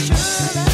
Sure.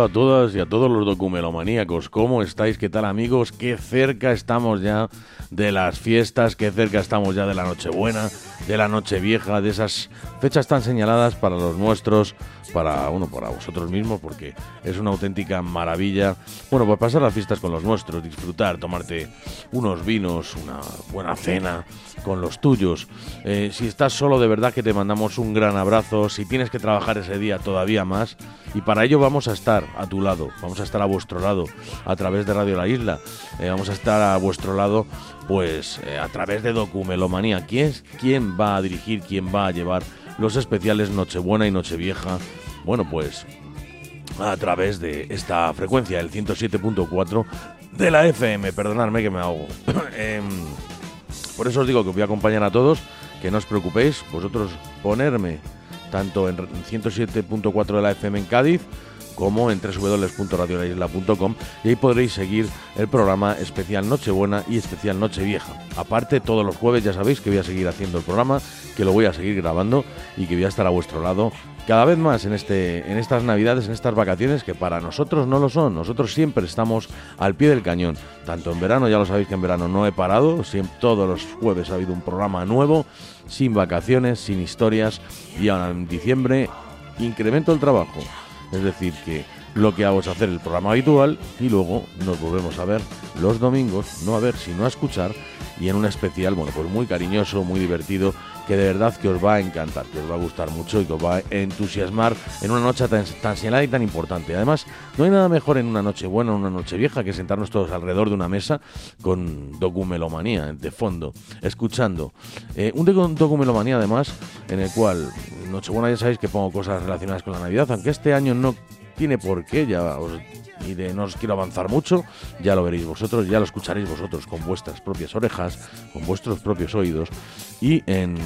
A todas y a todos los documelomaníacos. ¿Cómo estáis? ¿Qué tal amigos? Qué cerca estamos ya de las fiestas, qué cerca estamos ya de la Nochebuena, de la Nochevieja, de esas fechas tan señaladas para los nuestros, para uno, para vosotros mismos, porque es una auténtica maravilla. Bueno, pues pasar las fiestas con los nuestros, disfrutar, tomarte unos vinos, una buena cena con los tuyos. Eh, si estás solo, de verdad que te mandamos un gran abrazo. Si tienes que trabajar ese día, todavía más. Y para ello vamos a estar a tu lado, vamos a estar a vuestro lado a través de Radio La Isla. Eh, vamos a estar a vuestro lado, pues eh, a través de Documelomanía. ¿Quién, ¿Quién va a dirigir, quién va a llevar los especiales Nochebuena y Nochevieja? Bueno, pues a través de esta frecuencia, el 107.4 de la FM. Perdonadme que me ahogo. Em, por eso os digo que os voy a acompañar a todos, que no os preocupéis, vosotros ponerme tanto en 107.4 de la FM en Cádiz como en www.radiolaisla.com y ahí podréis seguir el programa especial Nochebuena y especial Nochevieja. Aparte, todos los jueves ya sabéis que voy a seguir haciendo el programa, que lo voy a seguir grabando y que voy a estar a vuestro lado cada vez más en, este, en estas navidades, en estas vacaciones, que para nosotros no lo son. Nosotros siempre estamos al pie del cañón. Tanto en verano, ya lo sabéis que en verano no he parado, siempre, todos los jueves ha habido un programa nuevo, sin vacaciones, sin historias, y ahora en diciembre incremento el trabajo. Es decir, que lo que hago es hacer el programa habitual y luego nos volvemos a ver los domingos, no a ver, sino a escuchar, y en un especial, bueno, pues muy cariñoso, muy divertido que de verdad que os va a encantar, que os va a gustar mucho y que os va a entusiasmar en una noche tan, tan señalada y tan importante. Además, no hay nada mejor en una noche buena, en una noche vieja, que sentarnos todos alrededor de una mesa con documelomanía de fondo, escuchando. Eh, un documelomanía además en el cual, Nochebuena ya sabéis que pongo cosas relacionadas con la Navidad, aunque este año no tiene por qué, ya os y de no os quiero avanzar mucho, ya lo veréis vosotros, ya lo escucharéis vosotros con vuestras propias orejas, con vuestros propios oídos y en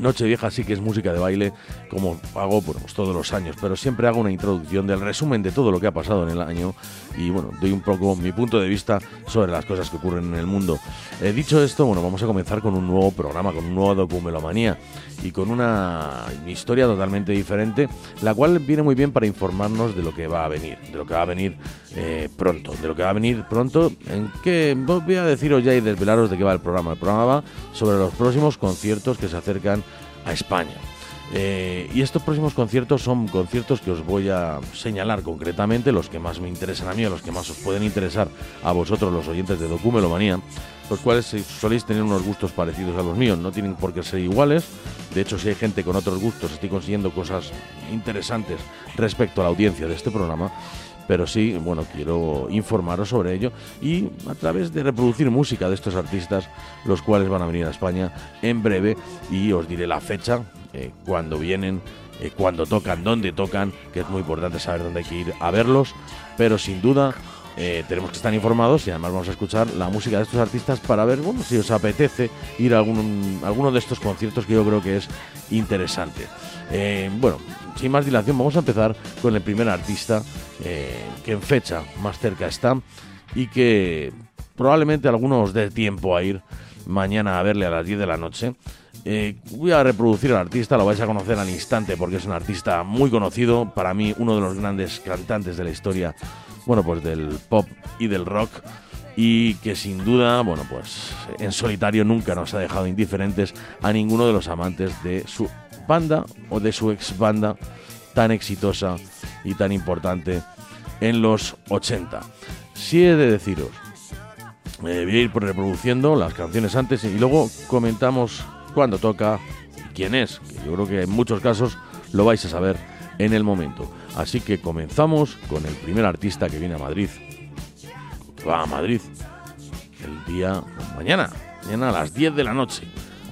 Noche Vieja sí que es música de baile, como hago pues, todos los años, pero siempre hago una introducción del resumen de todo lo que ha pasado en el año y bueno, doy un poco mi punto de vista sobre las cosas que ocurren en el mundo. Eh, dicho esto, bueno, vamos a comenzar con un nuevo programa, con un nuevo documelomanía y con una historia totalmente diferente, la cual viene muy bien para informarnos de lo que va a venir, de lo que va a venir eh, pronto, de lo que va a venir pronto, en que voy a deciros ya y desvelaros de qué va el programa. El programa va sobre los próximos conciertos que se acercan a España. Eh, y estos próximos conciertos son conciertos que os voy a señalar concretamente, los que más me interesan a mí, los que más os pueden interesar a vosotros, los oyentes de Documelomanía, los cuales soléis tener unos gustos parecidos a los míos, no tienen por qué ser iguales. De hecho, si hay gente con otros gustos, estoy consiguiendo cosas interesantes respecto a la audiencia de este programa pero sí, bueno, quiero informaros sobre ello y a través de reproducir música de estos artistas, los cuales van a venir a España en breve y os diré la fecha, eh, cuando vienen, eh, cuando tocan, dónde tocan, que es muy importante saber dónde hay que ir a verlos, pero sin duda eh, tenemos que estar informados y además vamos a escuchar la música de estos artistas para ver bueno, si os apetece ir a algún, alguno de estos conciertos que yo creo que es interesante. Bueno, sin más dilación, vamos a empezar con el primer artista eh, que en fecha más cerca está y que probablemente algunos dé tiempo a ir mañana a verle a las 10 de la noche. Eh, voy a reproducir al artista, lo vais a conocer al instante porque es un artista muy conocido, para mí uno de los grandes cantantes de la historia, bueno, pues del pop y del rock y que sin duda, bueno, pues en solitario nunca nos ha dejado indiferentes a ninguno de los amantes de su banda o de su ex banda tan exitosa y tan importante en los 80. Si he de deciros, eh, voy a ir reproduciendo las canciones antes y luego comentamos cuándo toca quién es, que yo creo que en muchos casos lo vais a saber en el momento. Así que comenzamos con el primer artista que viene a Madrid, va a Madrid el día mañana, mañana a las 10 de la noche.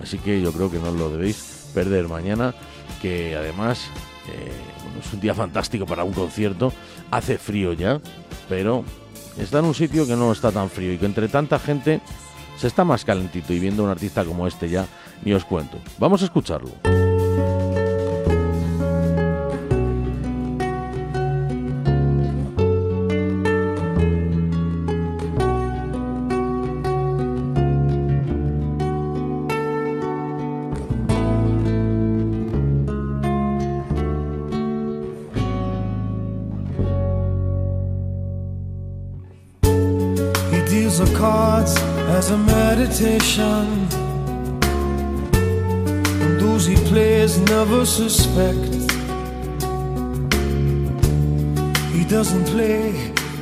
Así que yo creo que no lo debéis perder mañana, que además eh, es un día fantástico para un concierto. Hace frío ya, pero está en un sitio que no está tan frío y que entre tanta gente se está más calentito y viendo un artista como este ya, ni os cuento. Vamos a escucharlo. As a meditation. And those he plays never suspect. He doesn't play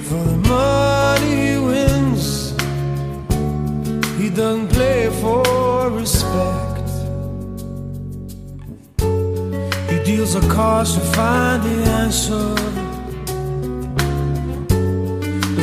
for the money he wins. He doesn't play for respect. He deals a cards to find the answer.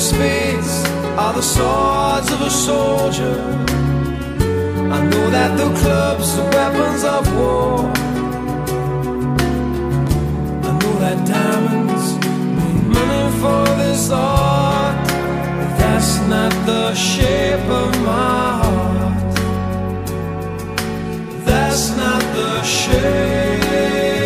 The spades are the swords of a soldier. I know that the clubs are weapons of war. I know that diamonds mean money for this art. But that's not the shape of my heart. That's not the shape.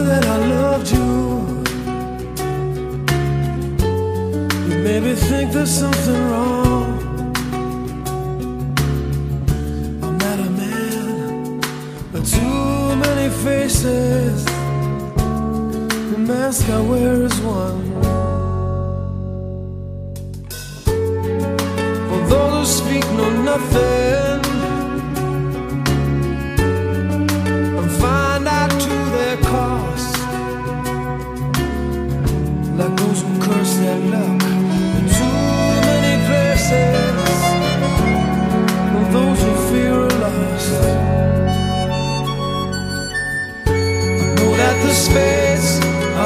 That I loved you? You maybe think there's something wrong. I'm not a man with too many faces. The mask I wear is one. For those who speak know nothing.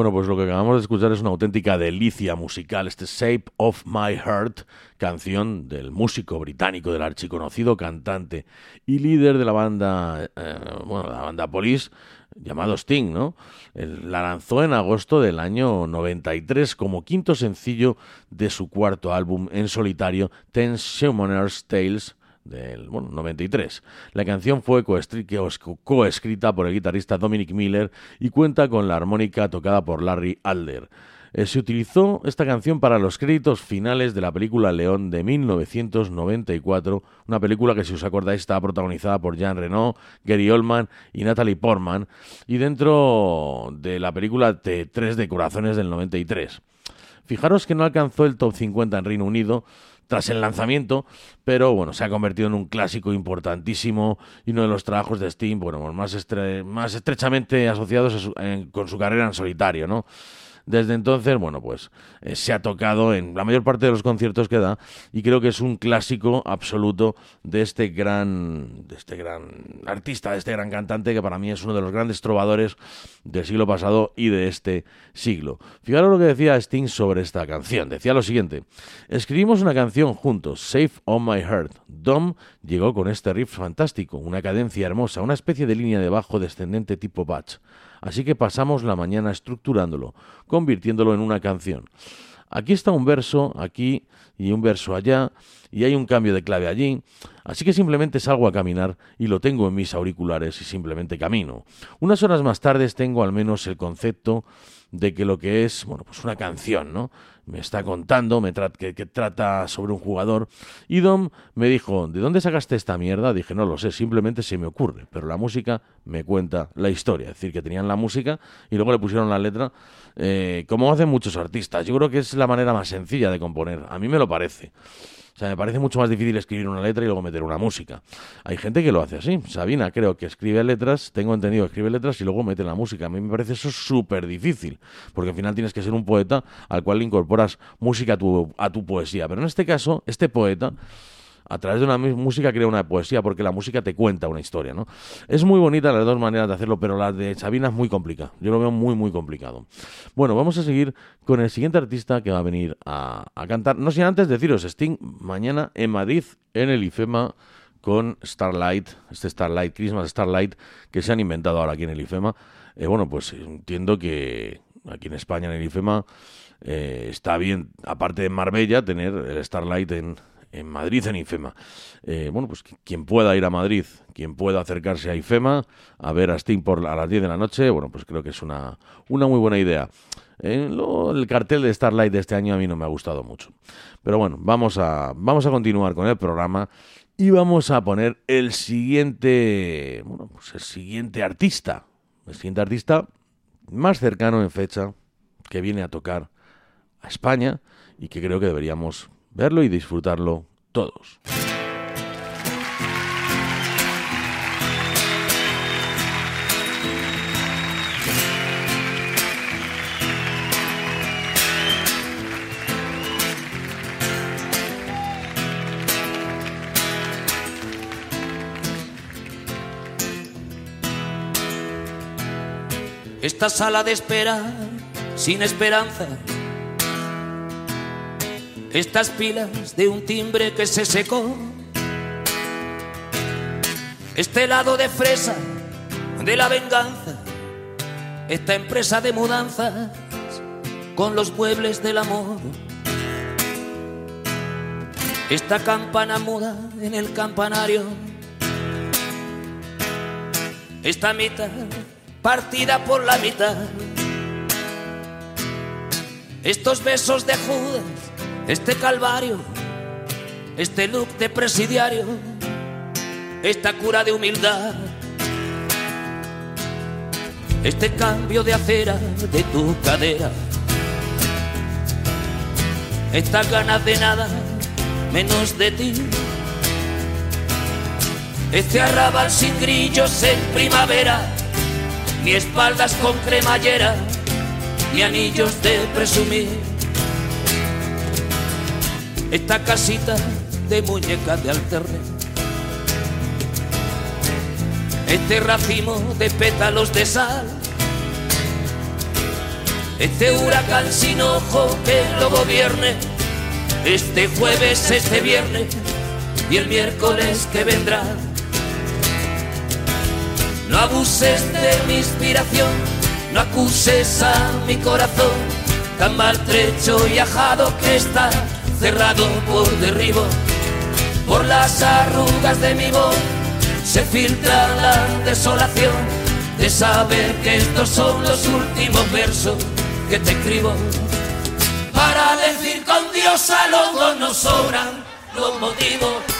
Bueno, pues lo que acabamos de escuchar es una auténtica delicia musical, este Shape of My Heart, canción del músico británico, del archiconocido cantante y líder de la banda, eh, bueno, la banda Police, llamado Sting, ¿no? La lanzó en agosto del año 93 como quinto sencillo de su cuarto álbum en solitario, Ten Summoner's Tales, del bueno, 93. La canción fue coescrita por el guitarrista Dominic Miller y cuenta con la armónica tocada por Larry Alder. Eh, se utilizó esta canción para los créditos finales de la película León de 1994, una película que si os acordáis estaba protagonizada por Jean Reno, Gary Oldman y Natalie Portman, y dentro de la película T3 de Corazones del 93. Fijaros que no alcanzó el top 50 en Reino Unido, tras el lanzamiento, pero bueno, se ha convertido en un clásico importantísimo y uno de los trabajos de Steam, bueno, más, estre más estrechamente asociados su en, con su carrera en solitario, ¿no? Desde entonces, bueno, pues eh, se ha tocado en la mayor parte de los conciertos que da y creo que es un clásico absoluto de este gran, de este gran artista, de este gran cantante que para mí es uno de los grandes trovadores del siglo pasado y de este siglo. Fijaros lo que decía Sting sobre esta canción. Decía lo siguiente: escribimos una canción juntos, Safe on My Heart. Dom llegó con este riff fantástico, una cadencia hermosa, una especie de línea de bajo descendente tipo batch. Así que pasamos la mañana estructurándolo, convirtiéndolo en una canción. Aquí está un verso, aquí y un verso allá, y hay un cambio de clave allí. Así que simplemente salgo a caminar y lo tengo en mis auriculares y simplemente camino. Unas horas más tarde tengo al menos el concepto de que lo que es, bueno, pues una canción, ¿no? Me está contando, me tra que, trata sobre un jugador. Y Dom me dijo, ¿de dónde sacaste esta mierda? Dije, no lo sé, simplemente se me ocurre. Pero la música me cuenta la historia. Es decir, que tenían la música y luego le pusieron la letra, eh, como hacen muchos artistas. Yo creo que es la manera más sencilla de componer. A mí me lo parece. Sea, me parece mucho más difícil escribir una letra y luego meter una música. Hay gente que lo hace así. Sabina creo que escribe letras, tengo entendido escribe letras y luego mete la música. A mí me parece eso súper difícil, porque al final tienes que ser un poeta al cual le incorporas música a tu, a tu poesía. Pero en este caso, este poeta a través de una música crea una poesía, porque la música te cuenta una historia, ¿no? Es muy bonita las dos maneras de hacerlo, pero la de Sabina es muy complicada. Yo lo veo muy, muy complicado. Bueno, vamos a seguir con el siguiente artista que va a venir a, a cantar. No sin antes deciros, Sting, mañana en Madrid, en el IFEMA, con Starlight, este Starlight, Christmas Starlight, que se han inventado ahora aquí en el IFEMA. Eh, bueno, pues entiendo que aquí en España, en el IFEMA, eh, está bien, aparte de Marbella, tener el Starlight en, en Madrid, en IFEMA. Eh, bueno, pues quien pueda ir a Madrid, quien pueda acercarse a IFEMA, a ver a Steam por, a las 10 de la noche, bueno, pues creo que es una, una muy buena idea. El cartel de Starlight de este año a mí no me ha gustado mucho. Pero bueno, vamos a, vamos a continuar con el programa y vamos a poner el siguiente, bueno, pues el siguiente artista, el siguiente artista más cercano en fecha que viene a tocar a España y que creo que deberíamos verlo y disfrutarlo todos. Esta sala de espera sin esperanza estas pilas de un timbre que se secó, este lado de fresa de la venganza, esta empresa de mudanzas con los muebles del amor. Esta campana muda en el campanario. Esta mitad partida por la mitad. Estos besos de Judas, este calvario, este look de presidiario, esta cura de humildad. Este cambio de acera de tu cadera estas ganas de nada menos de ti. Este arrabal sin grillos en primavera, ni espaldas con cremallera, ni anillos de presumir. Esta casita de muñecas de alterne. Este racimo de pétalos de sal este huracán sin ojo que lo gobierne, este jueves, este viernes y el miércoles que vendrá. No abuses de mi inspiración, no acuses a mi corazón, tan maltrecho y ajado que está cerrado por derribo. Por las arrugas de mi voz se filtra la desolación de saber que estos son los últimos versos que te escribo para decir con Dios a los dos nos sobran los motivos.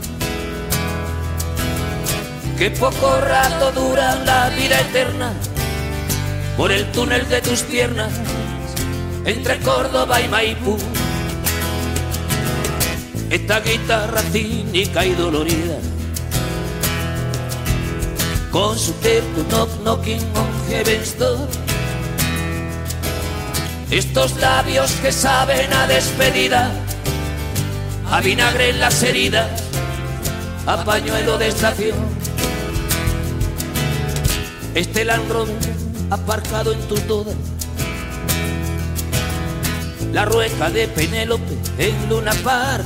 que poco rato dura la vida eterna por el túnel de tus piernas entre Córdoba y Maipú. Esta guitarra cínica y dolorida con su tempo knock knocking on heaven's door. Estos labios que saben a despedida, a vinagre en las heridas, a pañuelo de estación este Land aparcado en tu toda. La rueca de Penélope en Luna Park.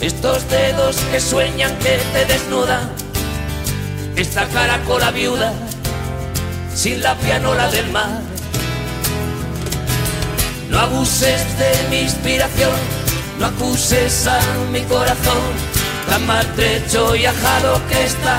Estos dedos que sueñan que te desnudan. Esta caracola viuda sin la pianola del mar. No abuses de mi inspiración, no acuses a mi corazón, tan maltrecho y ajado que está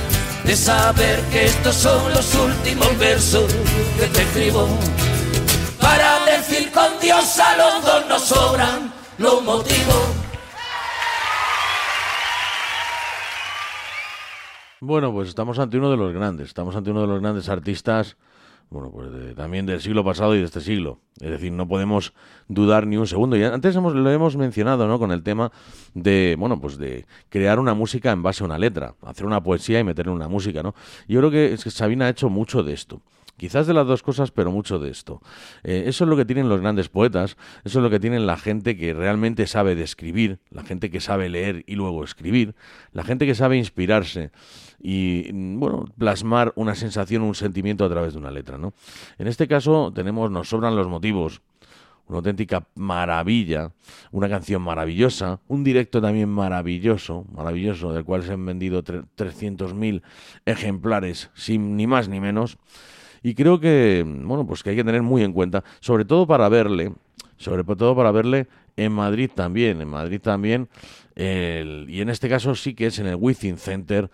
de saber que estos son los últimos versos que te escribo. Para decir con Dios a los dos nos sobran los motivos. Bueno, pues estamos ante uno de los grandes, estamos ante uno de los grandes artistas bueno, pues también del siglo pasado y de este siglo. Es decir, no podemos dudar ni un segundo. Y antes hemos, lo hemos mencionado, ¿no? Con el tema de, bueno, pues de crear una música en base a una letra, hacer una poesía y meterle una música, ¿no? Yo creo que Sabina ha hecho mucho de esto. Quizás de las dos cosas, pero mucho de esto. Eh, eso es lo que tienen los grandes poetas, eso es lo que tienen la gente que realmente sabe describir, la gente que sabe leer y luego escribir, la gente que sabe inspirarse y, mm, bueno, plasmar una sensación, un sentimiento a través de una letra, ¿no? En este caso tenemos, nos sobran los motivos, una auténtica maravilla, una canción maravillosa, un directo también maravilloso, maravilloso, del cual se han vendido 300.000 ejemplares, sin ni más ni menos. Y creo que, bueno, pues que hay que tener muy en cuenta, sobre todo para verle, sobre todo para verle en Madrid también, en Madrid también, y en este caso sí que es en el Within Center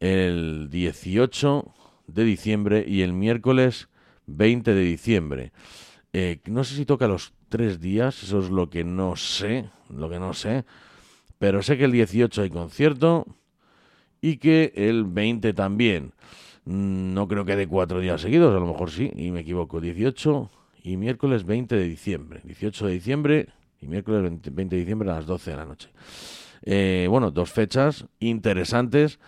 el 18 de diciembre y el miércoles 20 de diciembre. Eh, no sé si toca los tres días, eso es lo que no sé, lo que no sé, pero sé que el 18 hay concierto y que el 20 también. Mm, no creo que de cuatro días seguidos, a lo mejor sí, y me equivoco. 18 y miércoles 20 de diciembre. 18 de diciembre y miércoles 20, de diciembre a las 12 de la noche. Eh, bueno, dos fechas interesantes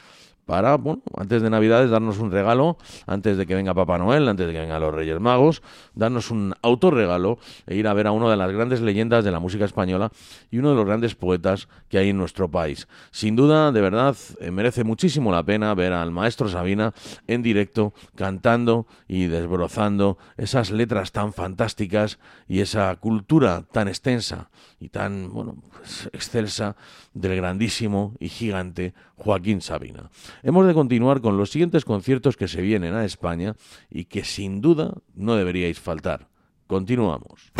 para, bueno, antes de Navidades darnos un regalo, antes de que venga Papá Noel, antes de que vengan los Reyes Magos, darnos un autorregalo e ir a ver a una de las grandes leyendas de la música española y uno de los grandes poetas que hay en nuestro país. Sin duda, de verdad, eh, merece muchísimo la pena ver al maestro Sabina en directo cantando y desbrozando esas letras tan fantásticas y esa cultura tan extensa y tan, bueno, pues, excelsa del grandísimo y gigante Joaquín Sabina. Hemos de continuar con los siguientes conciertos que se vienen a España y que sin duda no deberíais faltar. Continuamos.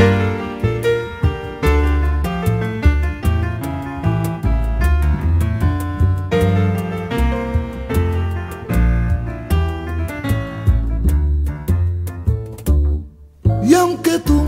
Y aunque tú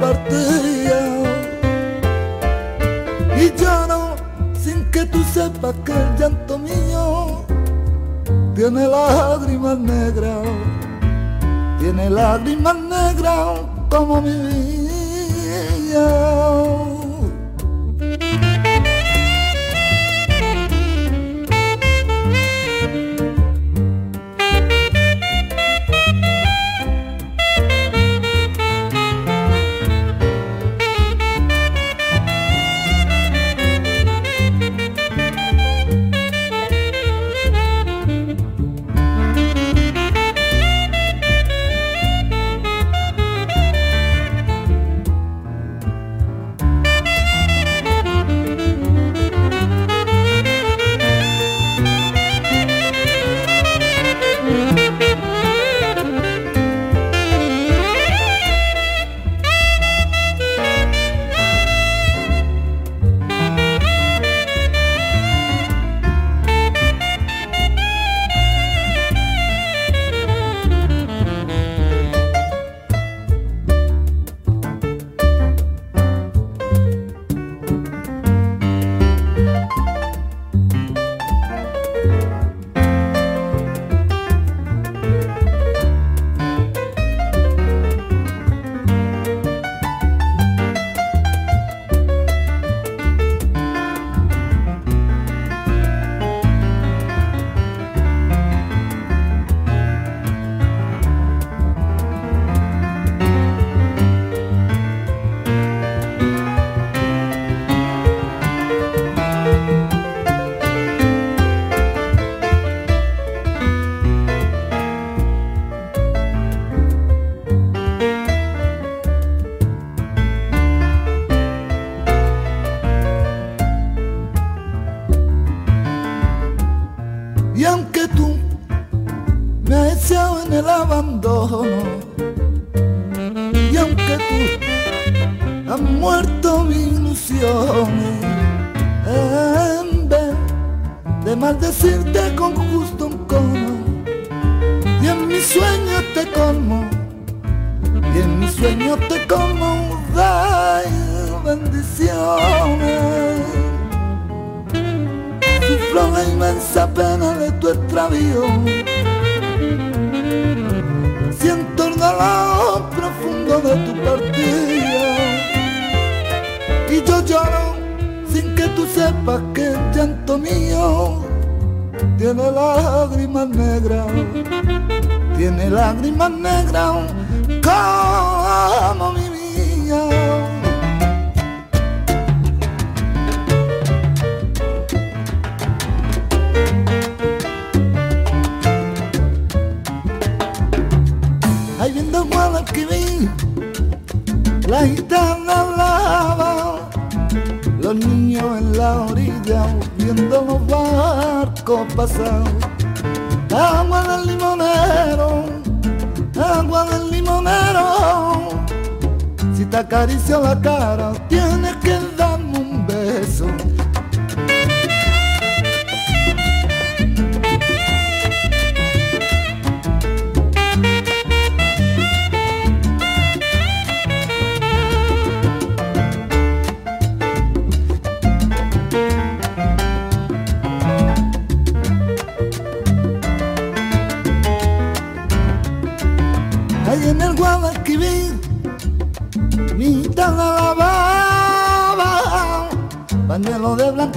Partida y lloro sin que tú sepas que el llanto mío tiene lágrimas negras, tiene lágrimas negras como mi vida. De tu extravío. Siento el dolor profundo de tu partida. Y yo lloro sin que tú sepas que el llanto mío tiene lágrimas negras, tiene lágrimas negras como mi la gitana lava, los niños en la orilla viendo los barcos pasar. Agua del limonero, agua del limonero. Si te acaricio la cara, tienes que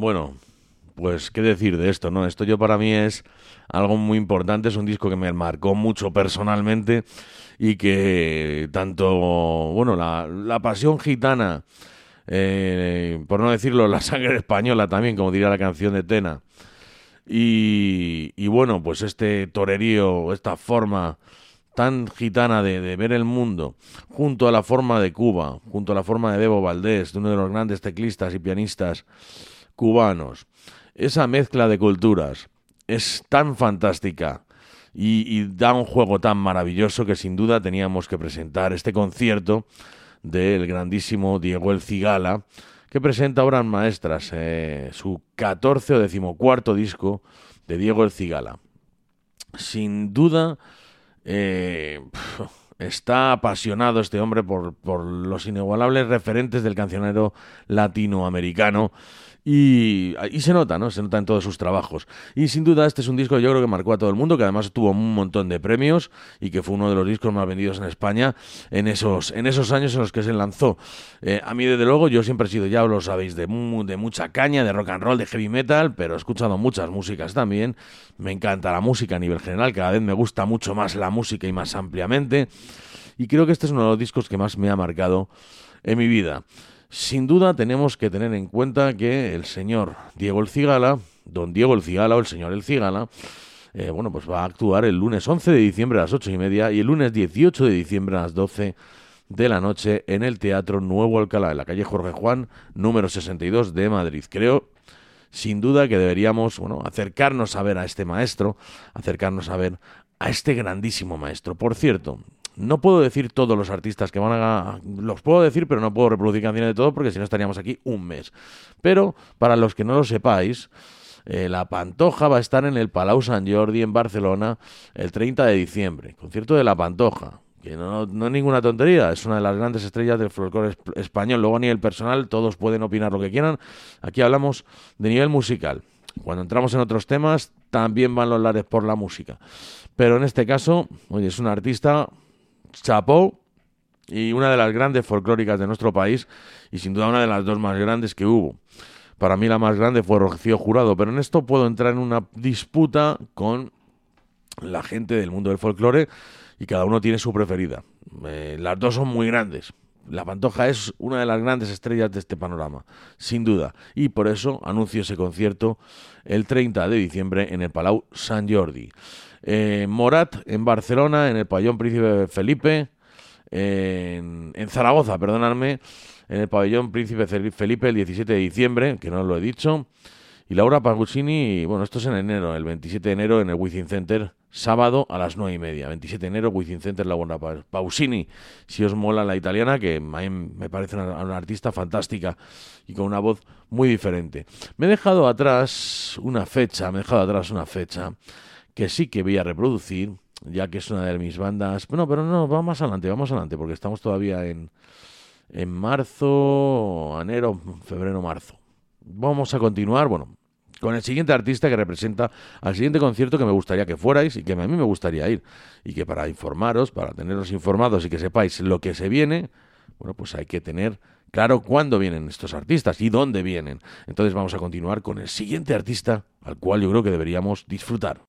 Bueno, pues qué decir de esto, ¿no? Esto yo para mí es algo muy importante, es un disco que me marcó mucho personalmente y que tanto, bueno, la, pasión gitana, eh, por no decirlo, la sangre española también, como diría la canción de Tena, y, y bueno, pues este torerío, esta forma tan gitana de, de, ver el mundo, junto a la forma de Cuba, junto a la forma de Bebo Valdés, de uno de los grandes teclistas y pianistas cubanos. Esa mezcla de culturas es tan fantástica y, da un juego tan maravilloso que sin duda teníamos que presentar este concierto del grandísimo Diego El Cigala, que presenta obras maestras, eh, su 14 o decimocuarto disco de Diego El Cigala. Sin duda, eh, está apasionado este hombre por, por los inigualables referentes del cancionero latinoamericano. Y, se nota, ¿no? Se nota en todos sus trabajos. Y sin duda este es un disco yo creo que marcó a todo el mundo, que además tuvo un montón de premios y que fue uno de los discos más vendidos en España en esos, en esos años en los que se lanzó. Eh, a mí desde luego yo siempre he sido, ya lo sabéis, de, de mucha caña, de rock and roll, de heavy metal, pero he escuchado muchas músicas también. Me encanta la música a nivel general, cada vez me gusta mucho más la música y más ampliamente. Y creo que este es uno de los discos que más me ha marcado en mi vida. Sin duda tenemos que tener en cuenta que el señor Diego El Cigala, don Diego El Cigala o el señor El Cigala, eh, bueno, pues va a actuar el lunes 11 de diciembre a las 8 y media y el lunes 18 de diciembre a las 12 de la noche en el Teatro Nuevo Alcalá, en la calle Jorge Juan, número 62 de Madrid. Creo, sin duda, que deberíamos, bueno, acercarnos a ver a este maestro, acercarnos a ver a este grandísimo maestro. Por cierto, no puedo decir todos los artistas que van a... Los puedo decir, pero no puedo reproducir canciones de todo porque si no estaríamos aquí un mes. Pero, para los que no lo sepáis, eh, La Pantoja va a estar en el Palau Sant Jordi en Barcelona el 30 de diciembre. Concierto de La Pantoja. Que no, no es ninguna tontería, es una de las grandes estrellas del folclore español. Luego a nivel personal todos pueden opinar lo que quieran. Aquí hablamos de nivel musical. Cuando entramos en otros temas también van los lares por la música. Pero en este caso, oye, es un artista chapó y una de las grandes folclóricas de nuestro país y sin duda una de las dos más grandes que hubo. Para mí la más grande fue Rocío Jurado, pero en esto puedo entrar en una disputa con la gente del mundo del folclore y cada uno tiene su preferida. Eh, las dos son muy grandes, La Pantoja es una de las grandes estrellas de este panorama, sin duda, y por eso anuncio ese concierto el 30 de diciembre en el Palau San Jordi. Eh, Morat en Barcelona, en el Pabellón Príncipe Felipe, en, en Zaragoza, perdonadme, en el Pabellón Príncipe Felipe el 17 de diciembre, que no lo he dicho. Y Laura Paguccini, bueno, esto es en enero, el 27 de enero en el Wizzing Center, sábado a las 9 y media. 27 de enero, Wizzing Center, Laura Pausini. Si os mola la italiana, que a mí me parece una, artista fantástica y con una voz muy diferente. Me he dejado atrás una fecha, me he dejado atrás una fecha que sí que voy a reproducir, ya que es una de mis bandas. Bueno, pero no, vamos adelante, vamos adelante, porque estamos todavía en, en marzo, enero, febrero, marzo. Vamos a continuar, bueno, con el siguiente artista que representa al siguiente concierto que me gustaría que fuerais y que a mí me gustaría ir. Y que para informaros, para teneros informados y que sepáis lo que se viene, bueno, pues hay que tener claro cuándo vienen estos artistas y dónde vienen. Entonces vamos a continuar con el siguiente artista al cual yo creo que deberíamos disfrutar.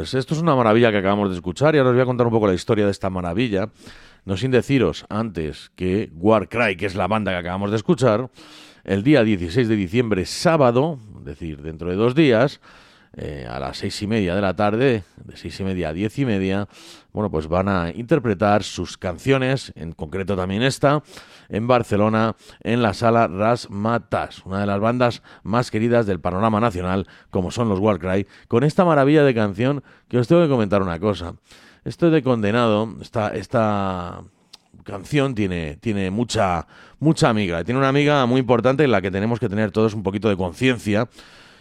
Pues esto es una maravilla que acabamos de escuchar y ahora os voy a contar un poco la historia de esta maravilla. No sin deciros antes que Warcry, que es la banda que acabamos de escuchar, el día 16 de diciembre, sábado, es decir, dentro de dos días, eh, a las seis y media de la tarde, de seis y media a diez y media, bueno, pues van a interpretar sus canciones, en concreto también esta, en Barcelona, en la sala Ras Matas, una de las bandas más queridas del panorama nacional, como son los Warcry, con esta maravilla de canción que os tengo que comentar una cosa. Esto de condenado, esta, esta canción tiene, tiene mucha, mucha amiga. Tiene una amiga muy importante en la que tenemos que tener todos un poquito de conciencia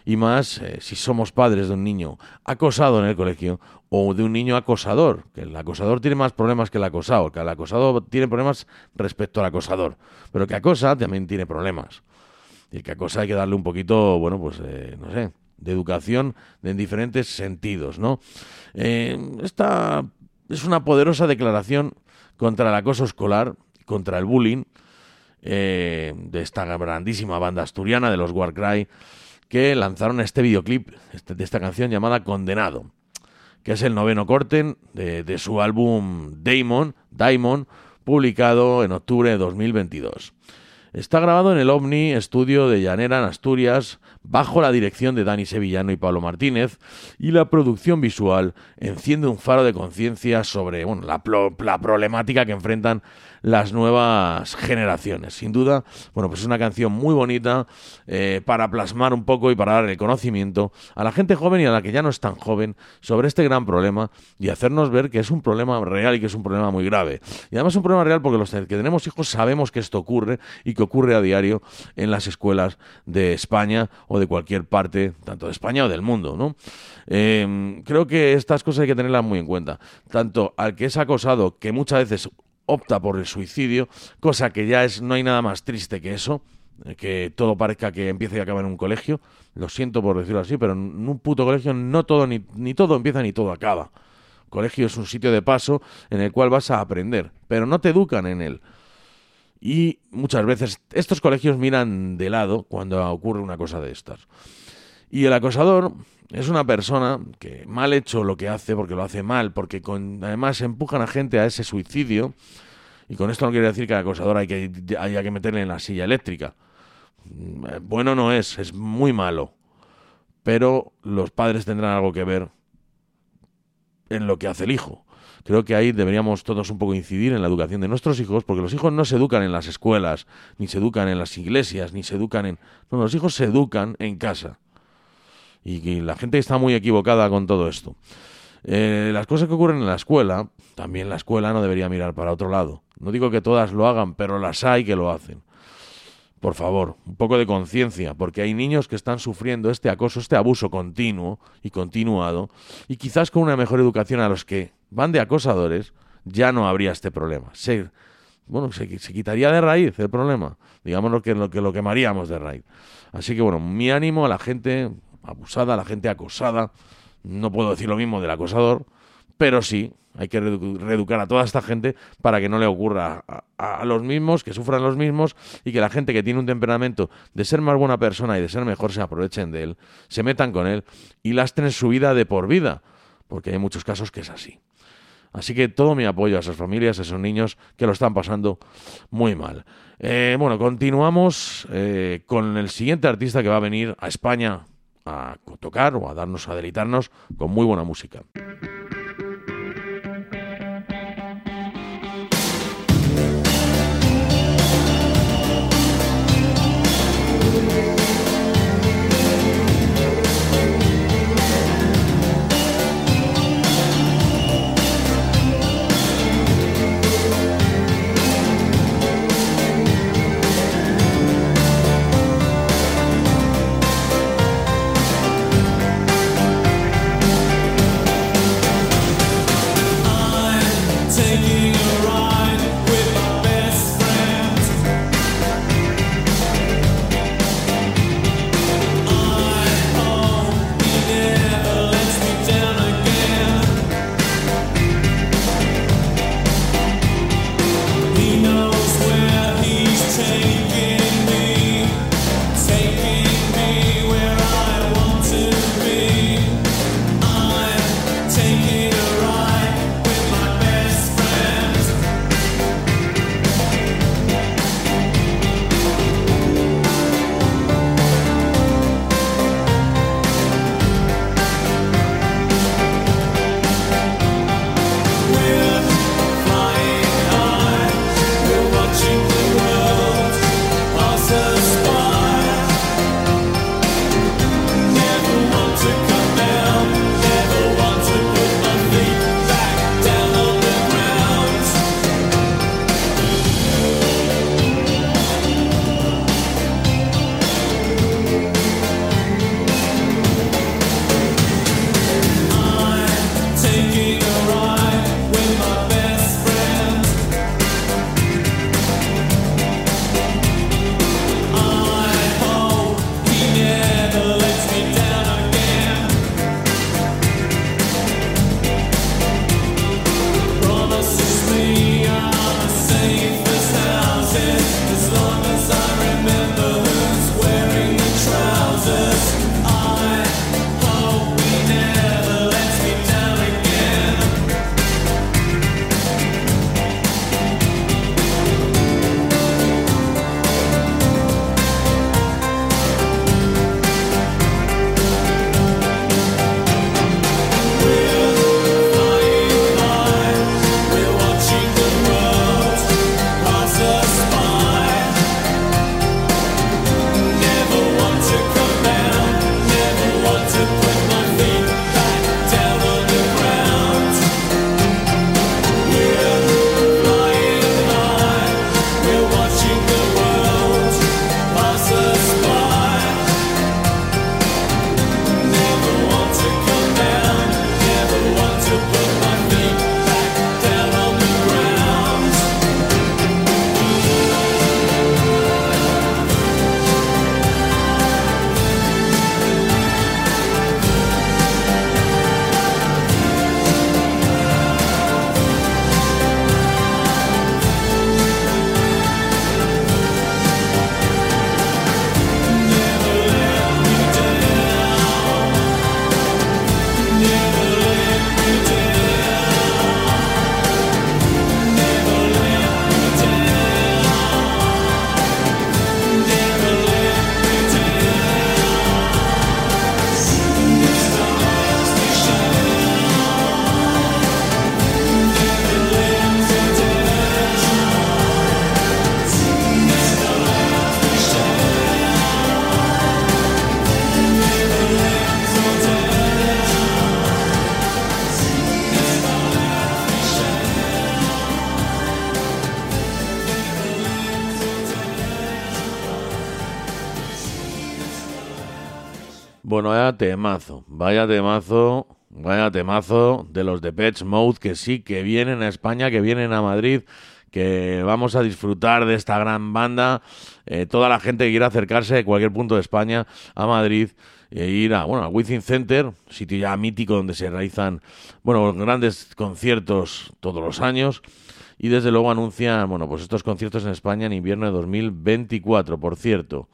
y más eh, si somos padres de un niño acosado en el colegio o de un niño acosador, que el acosador tiene más problemas que el acosado, que el acosado tiene problemas respecto al acosador, pero que acosa también tiene problemas. Y que acosa hay que darle un poquito, bueno, pues eh, no sé, de educación en diferentes sentidos, ¿no? Eh, esta es una poderosa declaración contra el acoso escolar, contra el bullying, de esta grandísima banda asturiana de los Warcry, que lanzaron este videoclip este, de esta canción llamada Condenado, que es el noveno corte de, su álbum Daemon, Daimon, publicado en octubre de 2022. Está grabado en el OVNI Estudio de Llanera, en Asturias, bajo la dirección de Dani Sevillano y Pablo Martínez, y la producción visual enciende un faro de conciencia sobre bueno, la, la, problemática que enfrentan las nuevas generaciones. Sin duda, bueno, pues es una canción muy bonita eh, para plasmar un poco y para dar el conocimiento a la gente joven y a la que ya no es tan joven sobre este gran problema y hacernos ver que es un problema real y que es un problema muy grave. Y además es un problema real porque los que tenemos hijos sabemos que esto ocurre y que ocurre a diario en las escuelas de España o de cualquier parte, tanto de España o del mundo, ¿no? Eh, creo que estas cosas hay que tenerlas muy en cuenta. Tanto al que es acosado, que muchas veces opta por el suicidio, cosa que ya es, no hay nada más triste que eso, eh, que todo parezca que empiece y acaba en un colegio. Lo siento por decirlo así, pero en un puto colegio no todo, ni, ni todo empieza ni todo acaba. Colegio es un sitio de paso en el cual vas a aprender, pero no te educan en él. Y muchas veces estos colegios miran de lado cuando ocurre una cosa de estas. Y el acosador es una persona que mal hecho lo que hace, porque lo hace mal, porque con, además empujan a gente a ese suicidio. Y con esto no quiere decir que el acosador hay que, haya que meterle en la silla eléctrica. Mm, bueno no es, es muy malo. Pero los padres tendrán algo que ver en lo que hace el hijo. Creo que ahí deberíamos todos un poco incidir en la educación de nuestros hijos, porque los hijos no se educan en las escuelas, ni se educan en las iglesias, ni se educan en... No, los hijos se educan en casa. Y, la gente está muy equivocada con todo esto. Eh, las cosas que ocurren en la escuela, también la escuela no debería mirar para otro lado. No digo que todas lo hagan, pero las hay que lo hacen. Por favor, un poco de conciencia, porque hay niños que están sufriendo este acoso, este abuso continuo y continuado, y quizás con una mejor educación a los que van de acosadores, ya no habría este problema. Se, bueno, se, quitaría de raíz el problema. Digamos lo que, lo que lo quemaríamos de raíz. Así que bueno, mi ánimo a la gente abusada, a la gente acosada. No puedo decir lo mismo del acosador, pero sí hay que reeducar a toda esta gente para que no le ocurra a, los mismos, que sufran los mismos y que la gente que tiene un temperamento de ser más buena persona y de ser mejor se aprovechen de él, se metan con él y lastren su vida de por vida, porque hay muchos casos que es así. Así que todo mi apoyo a esas familias, a esos niños que lo están pasando muy mal. Eh, bueno, continuamos eh, con el siguiente artista que va a venir a España a tocar o a darnos, a deleitarnos con muy buena música. Vaya temazo, vaya temazo, vaya temazo de los de Pets Mode que sí que vienen a España, que vienen a Madrid, que vamos a disfrutar de esta gran banda. Eh, toda la gente que quiera acercarse de cualquier punto de España a Madrid e ir a, bueno, al Within Center, sitio ya mítico donde se realizan, bueno, grandes conciertos todos los años. Y desde luego anuncian, bueno, pues estos conciertos en España en invierno de 2024, por cierto.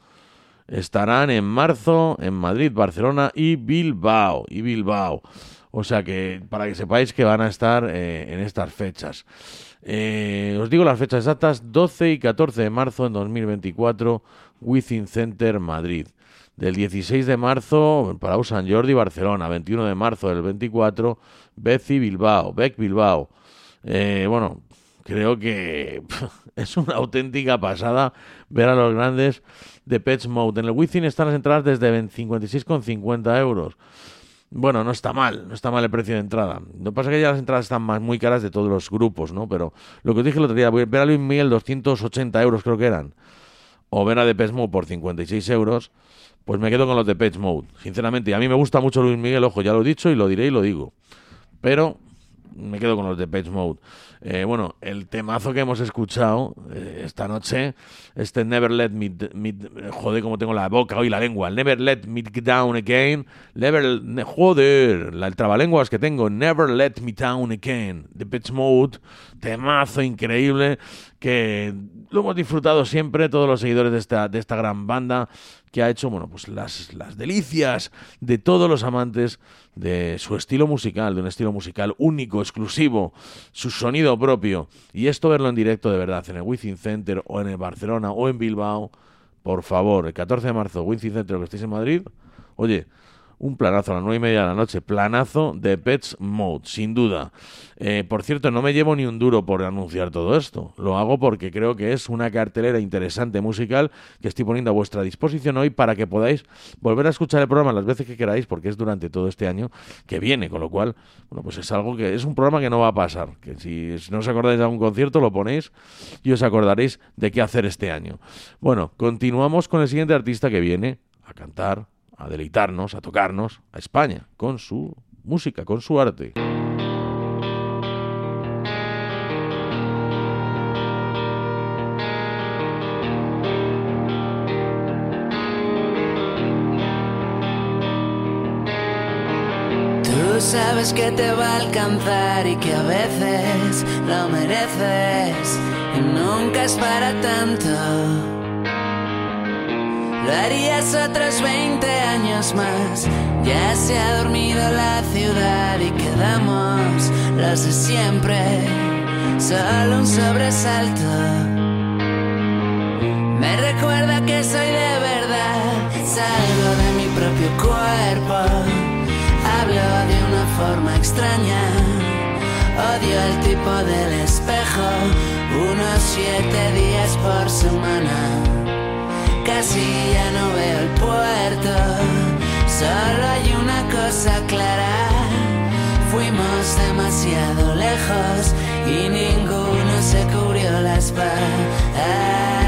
Estarán en marzo en Madrid, Barcelona y Bilbao. Y Bilbao. O sea que para que sepáis que van a estar eh, en estas fechas. Eh, os digo las fechas exactas, 12 y 14 de marzo en 2024, Within Center Madrid. Del 16 de marzo, para San Jordi, Barcelona. 21 de marzo del 24, Beci Bilbao, Bec Bilbao. Eh, bueno, creo que es una auténtica pasada ver a los grandes de Pets Mode. En el Within están las entradas desde 56,50 euros. Bueno, no está mal, no está mal el precio de entrada. Lo que pasa es que ya las entradas están más, muy caras de todos los grupos, ¿no? Pero lo que os dije el otro día, ver a Luis Miguel 280 euros creo que eran, o ver a Depeche Mode por 56 euros, pues me quedo con los de Depeche Mode, sinceramente. Y a mí me gusta mucho Luis Miguel, ojo, ya lo he dicho y lo diré y lo digo. Pero me quedo con los de Page Mode. Eh, bueno, el temazo que hemos escuchado eh, esta noche, este Never Let Me, Joder, como tengo la boca hoy la lengua. Never Let Me Down Again. Never. Joder, la, el trabalenguas que tengo. Never Let Me Down Again. The Page Mode. Temazo increíble que lo hemos disfrutado siempre, todos los seguidores de esta, de esta gran banda que ha hecho, bueno, pues las, las delicias de todos los amantes de su estilo musical, de un estilo musical único, exclusivo, su sonido propio. Y esto verlo en directo de verdad, en el Within Center o en el Barcelona o en Bilbao, por favor, el 14 de marzo, Within Center, que estéis en Madrid, oye, un planazo a las nueve y media de la noche, planazo de Pets Mode, sin duda. Eh, por cierto, no me llevo ni un duro por anunciar todo esto. Lo hago porque creo que es una cartelera interesante musical que estoy poniendo a vuestra disposición hoy para que podáis volver a escuchar el programa las veces que queráis, porque es durante todo este año que viene, con lo cual, bueno, pues es algo que es un programa que no va a pasar. Que si, no os acordáis de algún concierto, lo ponéis y os acordaréis de qué hacer este año. Bueno, continuamos con el siguiente artista que viene a cantar, a deleitarnos, a tocarnos a España con su música, con su arte. Tú sabes que te va a alcanzar y que a veces lo mereces y nunca es para tanto. Lo harías otros 20 años más. Ya se ha dormido la ciudad y quedamos los de siempre. Solo un sobresalto. Me recuerda que soy de verdad. Salgo de mi propio cuerpo. Hablo de una forma extraña. Odio el tipo del espejo. Unos siete días por semana casi ya no veo el puerto. Solo hay una cosa clara. Fuimos demasiado lejos y ninguno se cubrió la espalda.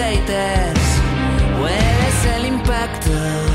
haters, hueles el impacto.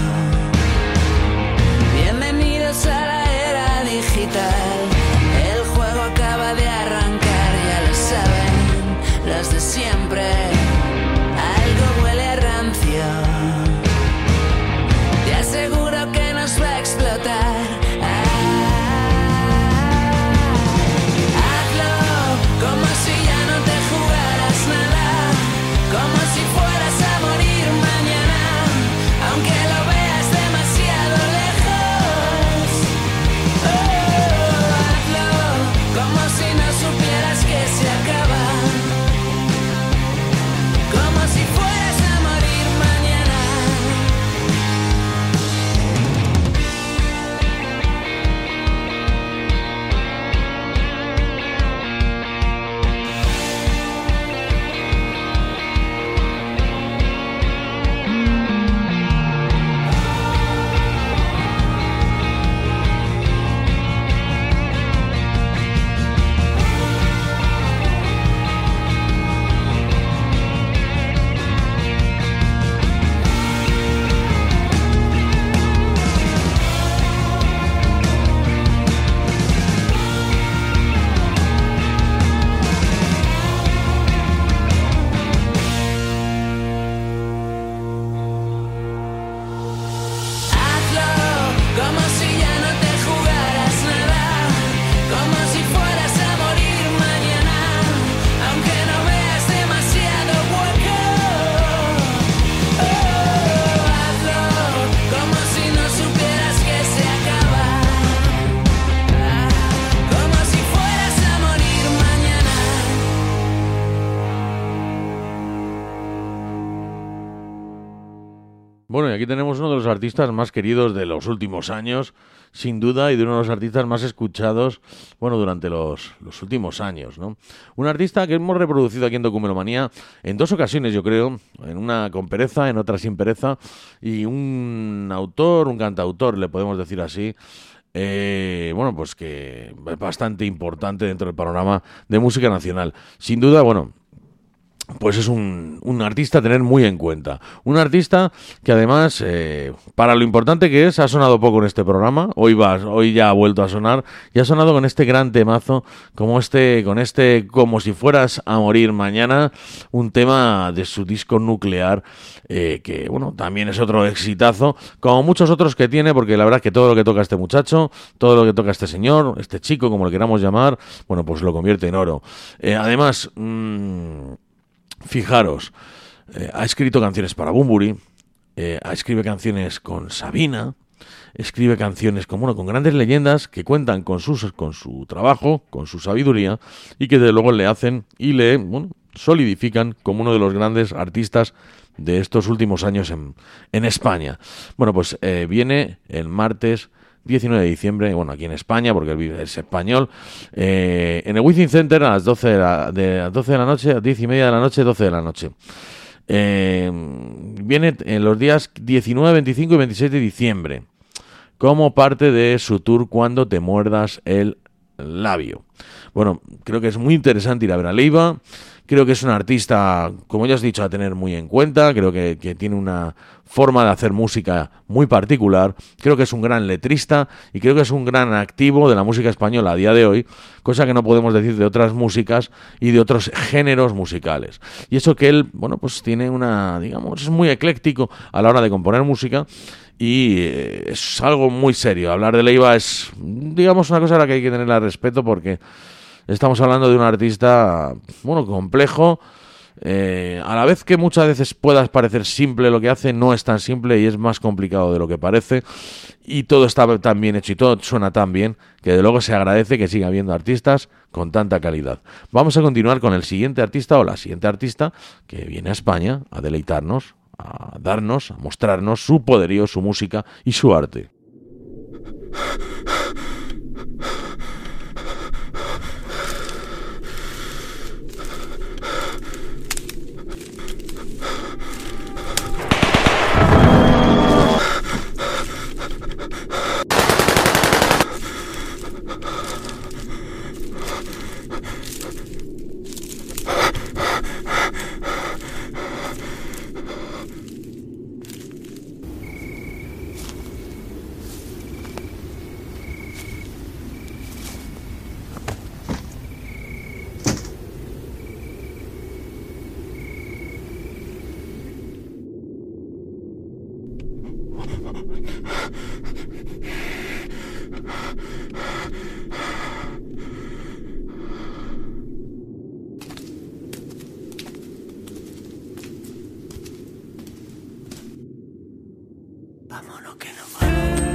Artistas más queridos de los últimos años, sin duda, y de uno de los artistas más escuchados, bueno, durante los, los últimos años, ¿no? Un artista que hemos reproducido aquí en Documelomanía en dos ocasiones, yo creo, en una con pereza, en otra sin pereza, y un autor, un cantautor, le podemos decir así, eh, bueno, pues que es bastante importante dentro del panorama de música nacional. Sin duda, bueno, pues es un, un, artista a tener muy en cuenta. Un artista que además, eh, para lo importante que es, ha sonado poco en este programa. Hoy va, hoy ya ha vuelto a sonar y ha sonado con este gran temazo, como este, con este, como si fueras a morir mañana, un tema de su disco nuclear, eh, que bueno, también es otro exitazo, como muchos otros que tiene, porque la verdad es que todo lo que toca este muchacho, todo lo que toca este señor, este chico, como lo queramos llamar, bueno, pues lo convierte en oro. Eh, además, mmm, Fijaros, eh, ha escrito canciones para Bumburi, eh, escribe canciones con Sabina, escribe canciones con, bueno, con grandes leyendas que cuentan con, sus, con su trabajo, con su sabiduría y que desde luego le hacen y le bueno, solidifican como uno de los grandes artistas de estos últimos años en, en España. Bueno, pues eh, viene el martes 19 de diciembre, bueno, aquí en España, porque él es español, eh, en el Wizzing Center a las 12 de la, de, las 12 de la noche, a 10 y media de la noche, 12 de la noche. Eh, viene en los días 19, 25 y 26 de diciembre, como parte de su tour Cuando te muerdas el labio. Bueno, creo que es muy interesante ir a ver a Leiva. Creo que es un artista, como ya has dicho, a tener muy en cuenta. Creo que, tiene una forma de hacer música muy particular. Creo que es un gran letrista y creo que es un gran activo de la música española a día de hoy, cosa que no podemos decir de otras músicas y de otros géneros musicales. Y eso que él, bueno, pues tiene una, digamos, es muy ecléctico a la hora de componer música y eh, es algo muy serio. Hablar de Leiva es, digamos, una cosa a la que hay que tenerle respeto porque estamos hablando de un artista, bueno, complejo. Eh, a la vez que muchas veces pueda parecer simple lo que hace, no es tan simple y es más complicado de lo que parece. Y todo está tan bien hecho y todo suena tan bien que de luego se agradece que siga habiendo artistas con tanta calidad. Vamos a continuar con el siguiente artista o la siguiente artista que viene a España a deleitarnos, a darnos, a mostrarnos su poderío, su música y su arte. Vámonos que no vamos.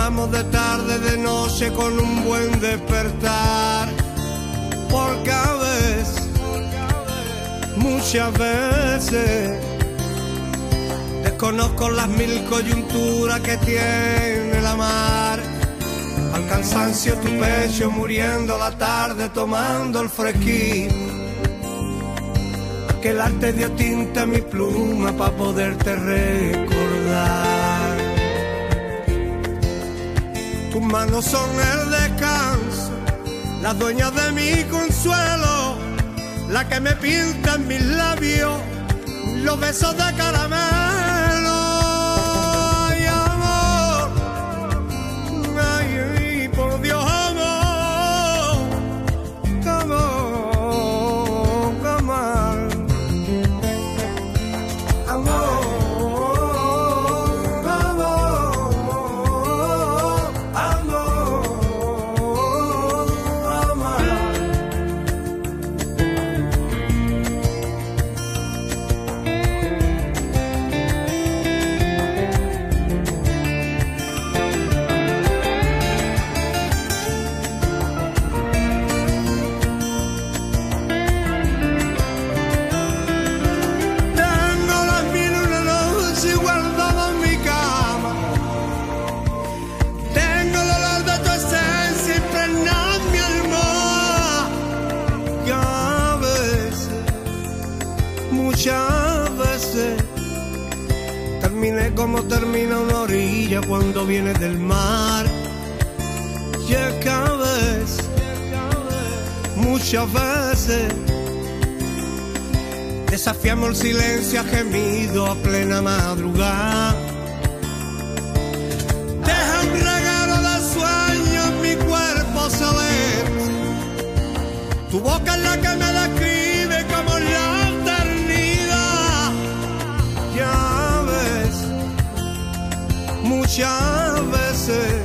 Amamos de tarde, de noche con un buen despertar. Porque a veces, muchas veces, desconozco las mil coyunturas que tiene la mar al cansancio tu pecho muriendo la tarde tomando el fresquito. Que el arte dio tinta a mi pluma para poderte recordar. Tus manos son el descanso, las dueñas de mi consuelo, la que me pinta en mis labios los besos de caramelo. Como termina una orilla cuando viene del mar. Y es que a muchas veces, Desafiamos el silencio a gemido a plena madrugada. Deja un regalo de sueño mi cuerpo celeste. Tu boca es la que me describe muchas veces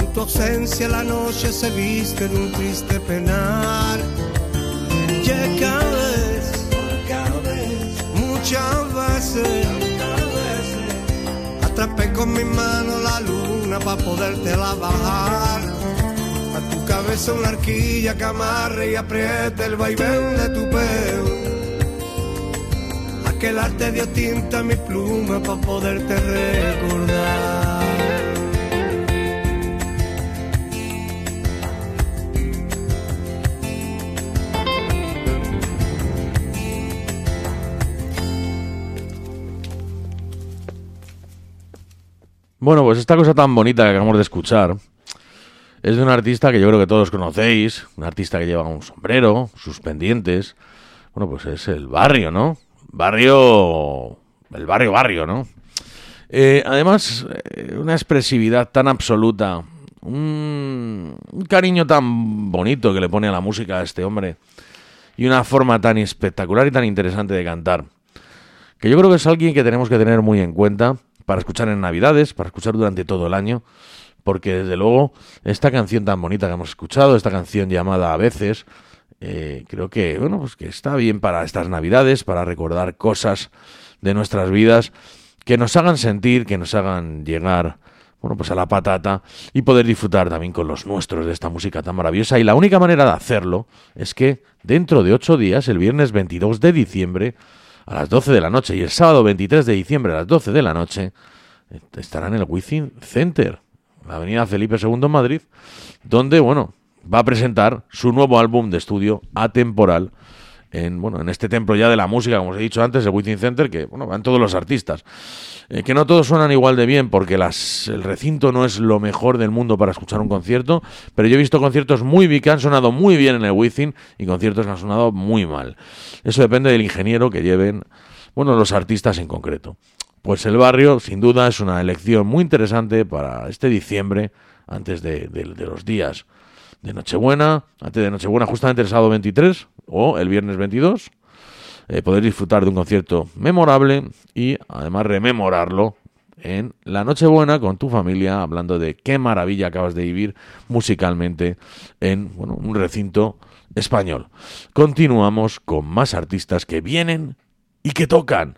en tu ausencia la noche se viste en un triste penar. Y cada vez, muchas veces, atrapé con mi mano la luna para poderte la bajar. A tu cabeza una arquilla que amarre y apriete el vaivén de tu pelo. Aquel arte dio tinta a mi pluma para poderte recordar. Bueno, pues esta cosa tan bonita que acabamos de escuchar es de un artista que yo creo que todos conocéis, un artista que lleva un sombrero, sus pendientes. Bueno, pues es el barrio, ¿no? Barrio. El barrio, barrio, ¿no? Eh, además, eh, una expresividad tan absoluta, un, un cariño tan bonito que le pone a la música a este hombre y una forma tan espectacular y tan interesante de cantar, que yo creo que es alguien que tenemos que tener muy en cuenta para escuchar en Navidades, para escuchar durante todo el año, porque desde luego esta canción tan bonita que hemos escuchado, esta canción llamada A veces, eh, creo que bueno, pues que está bien para estas Navidades, para recordar cosas de nuestras vidas que nos hagan sentir, que nos hagan llegar bueno, pues a la patata y poder disfrutar también con los nuestros de esta música tan maravillosa. Y la única manera de hacerlo es que dentro de ocho días, el viernes 22 de diciembre, a las 12 de la noche y el sábado 23 de diciembre a las 12 de la noche, eh, estará en el Wizzing Center, la avenida Felipe II en Madrid, donde, bueno, va a presentar su nuevo álbum de estudio atemporal en, bueno, en este templo ya de la música, como os he dicho antes, el Wizzing Center, que bueno, van todos los artistas. Eh, que no todos suenan igual de bien porque las, el recinto no es lo mejor del mundo para escuchar un concierto, pero yo he visto conciertos muy bien, que han sonado muy bien en el Wizzing y conciertos que han sonado muy mal. Eso depende del ingeniero que lleven, bueno, los artistas en concreto. Pues el barrio, sin duda, es una elección muy interesante para este diciembre, antes de los días de Nochebuena, antes de Nochebuena, justamente el sábado 23 o el viernes 22, eh, poder disfrutar de un concierto memorable y además rememorarlo en la Nochebuena con tu familia, hablando de qué maravilla acabas de vivir musicalmente en bueno, un recinto español. Continuamos con más artistas que vienen y que tocan.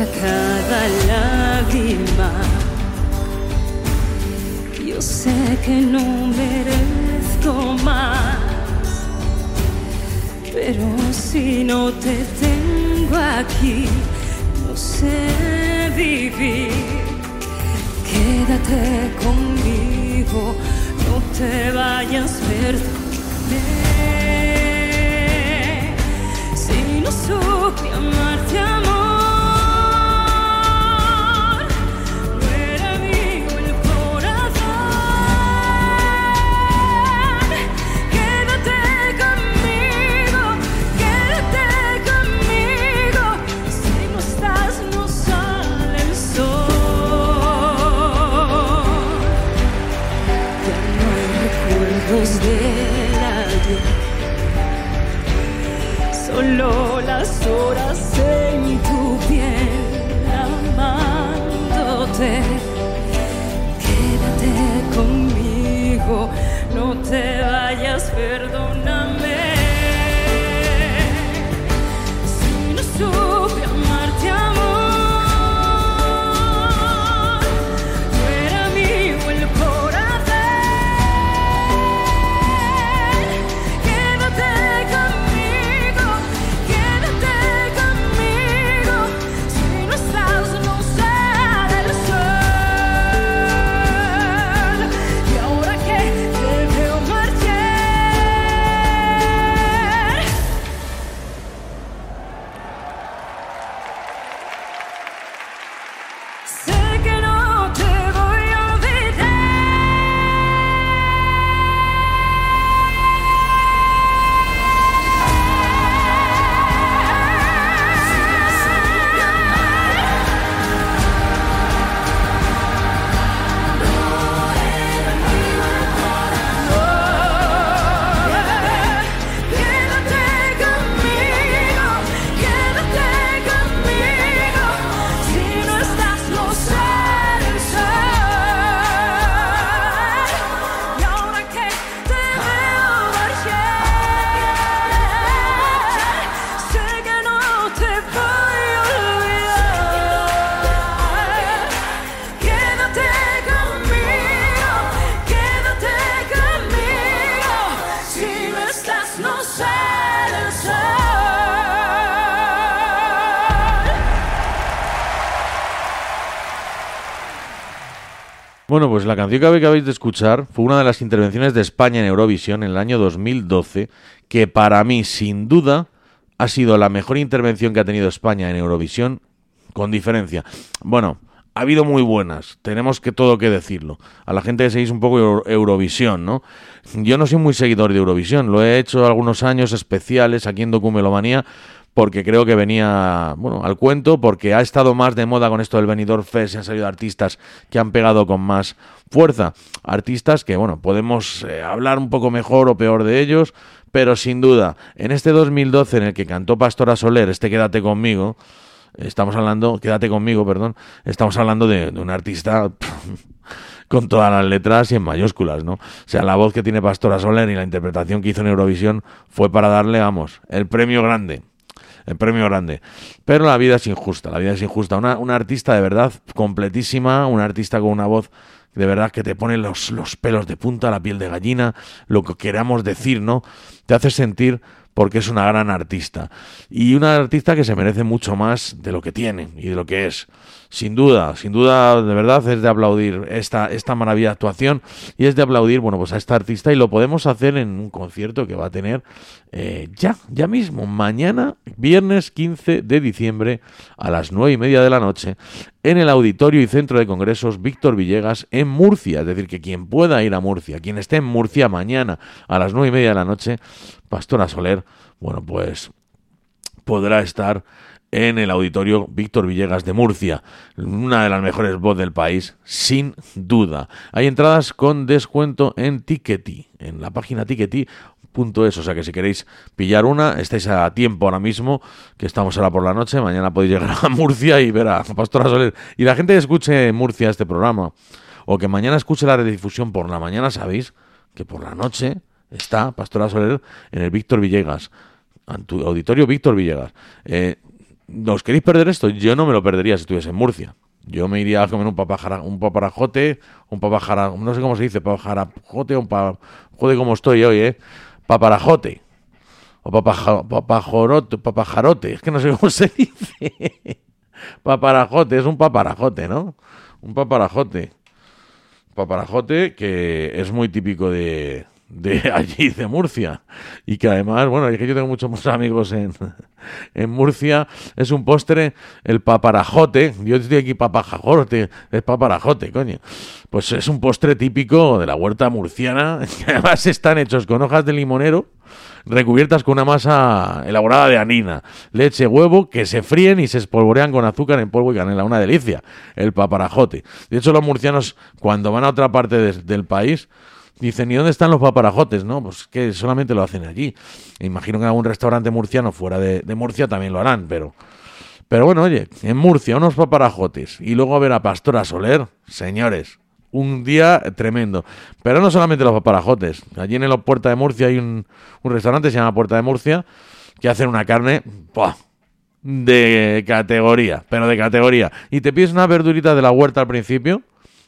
Perdona cada lágrima. Yo sé que no merezco más. Pero si no te tengo aquí, no sé vivir. Quédate conmigo, no te vayas, perdóname. Si no supe amarte, amor. Solo las horas la canción que acabáis de escuchar fue una de las intervenciones de España en Eurovisión en el año 2012, que para mí, sin duda, ha sido la mejor intervención que ha tenido España en Eurovisión, con diferencia. Bueno, ha habido muy buenas, tenemos que todo que decirlo. A la gente que seguís un poco Euro- Eurovisión, ¿no? Yo no soy muy seguidor de Eurovisión, lo he hecho algunos años especiales aquí en Documelomanía, porque creo que venía, bueno, al cuento, porque ha estado más de moda con esto del Benidorm Fest, y han salido artistas que han pegado con más fuerza. Artistas que, bueno, podemos eh, hablar un poco mejor o peor de ellos, pero sin duda, en este 2012 en el que cantó Pastora Soler, este Quédate conmigo, estamos hablando, Quédate conmigo, perdón, estamos hablando de, de un artista con todas las letras y en mayúsculas, ¿no? O sea, la voz que tiene Pastora Soler y la interpretación que hizo en Eurovisión fue para darle, vamos, el premio grande el premio grande. Pero la vida es injusta, la vida es injusta. Una, una artista de verdad completísima, una artista con una voz de verdad que te pone los, los pelos de punta, la piel de gallina, lo que queramos decir, ¿no? Te hace sentir porque es una gran artista. Y una artista que se merece mucho más de lo que tiene y de lo que es. Sin duda, sin duda, de verdad es de aplaudir esta, esta maravillosa actuación y es de aplaudir, bueno, pues a esta artista y lo podemos hacer en un concierto que va a tener eh, ya, ya mismo, mañana, viernes 15 de diciembre a las nueve y media de la noche en el Auditorio y Centro de Congresos Víctor Villegas en Murcia. Es decir, que quien pueda ir a Murcia, quien esté en Murcia mañana a las nueve y media de la noche, Pastora Soler, bueno, pues podrá estar en el auditorio Víctor Villegas de Murcia, una de las mejores voz del país, sin duda. Hay entradas con descuento en Tickety, en la página Tickety.es, o sea que si queréis pillar una, estáis a tiempo ahora mismo, que estamos ahora por la noche, mañana podéis llegar a Murcia y ver a Pastora Soler. Y la gente que escuche Murcia este programa, o que mañana escuche la redifusión por la mañana, sabéis que por la noche está Pastora Soler en el Víctor Villegas, auditorio Víctor Villegas. Eh, ¿Os queréis perder esto? Yo no me lo perdería si estuviese en Murcia. Yo me iría a comer un, papajara, un paparajote, un papajara, no sé cómo se dice, papajarajote, un pa, joder cómo estoy hoy, ¿eh? Paparajote. O papaja, papajorote, papajarote, es que no sé cómo se dice. paparajote, es un paparajote, ¿no? Un paparajote. Paparajote que es muy típico de, de allí, de Murcia. Y que además, bueno, es que yo tengo muchos amigos en, en Murcia. Es un postre, el paparajote. Yo estoy aquí papajajote, es paparajote, coño. Pues es un postre típico de la huerta murciana. Que además están hechos con hojas de limonero recubiertas con una masa elaborada de anina, leche, huevo, que se fríen y se espolvorean con azúcar en polvo y canela. Una delicia, el paparajote. De hecho, los murcianos, cuando van a otra parte del país, Dicen, ¿y dónde están los paparajotes? No, pues que solamente lo hacen allí. Imagino que algún restaurante murciano fuera de, Murcia también lo harán, pero... Pero bueno, oye, en Murcia unos paparajotes y luego a ver a Pastora Soler, señores, un día tremendo. Pero no solamente los paparajotes. Allí en la Puerta de Murcia hay un, un restaurante, se llama Puerta de Murcia, que hacen una carne de categoría, pero de categoría. Y te pides una verdurita de la huerta al principio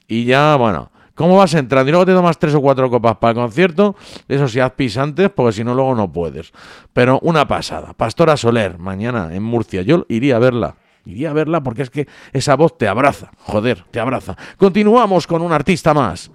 y ya, bueno, ¿Cómo vas entrando? Y luego te tomas tres o cuatro copas para el concierto. Eso sí, haz pisantes, porque si no, luego no puedes. Pero una pasada. Pastora Soler, mañana en Murcia. Yo iría a verla. Iría a verla porque es que esa voz te abraza. Joder, te abraza. Continuamos con un artista más.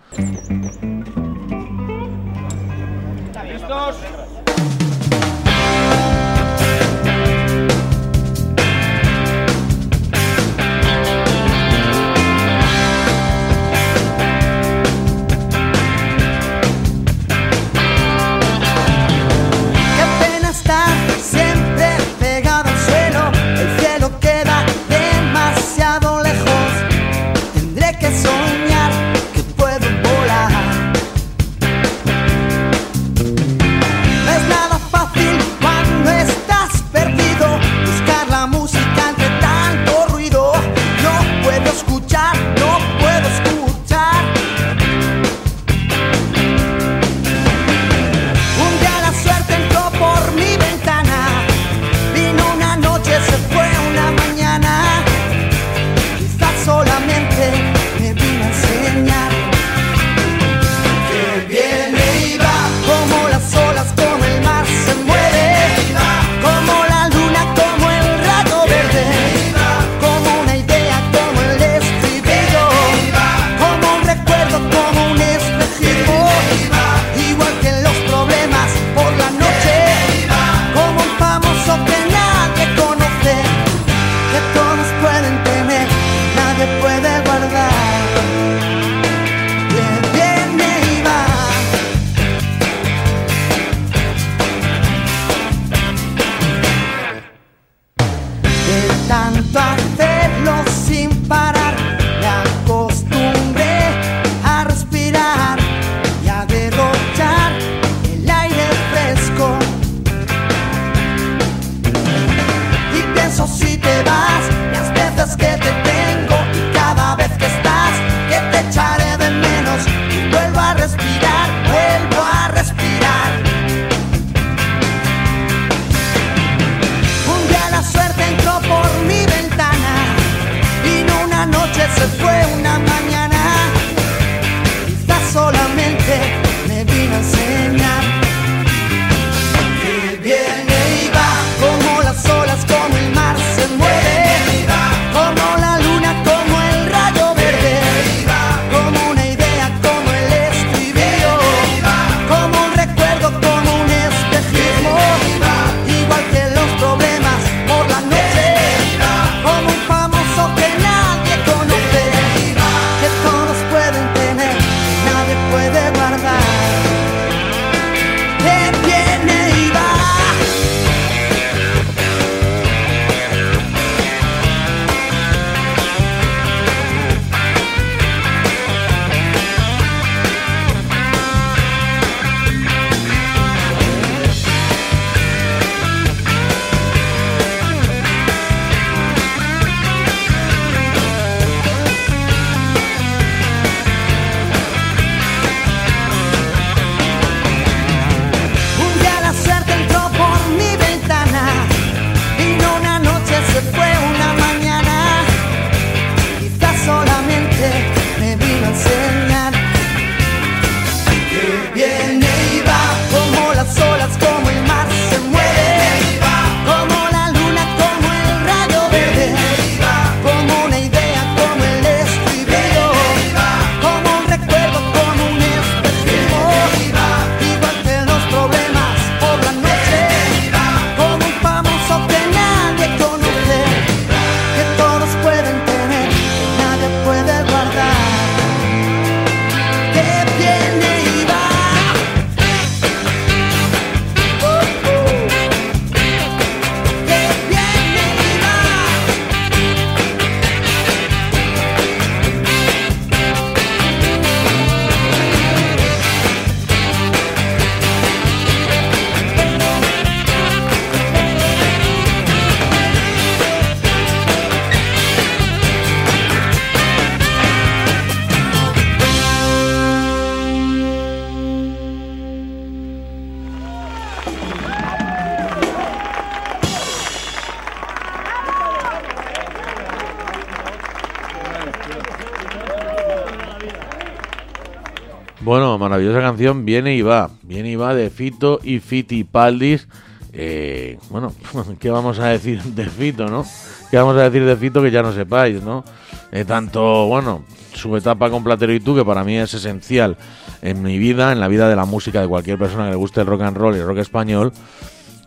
Canción, viene y va. Viene y va de Fito y Fiti Paldis. Eh, bueno, ¿qué vamos a decir de Fito, no? ¿Qué vamos a decir de Fito que ya no sepáis, no? Eh, tanto, bueno, su etapa con Platero y tú, que para mí es esencial en mi vida, en la vida de la música de cualquier persona que le guste el rock and roll y el rock español,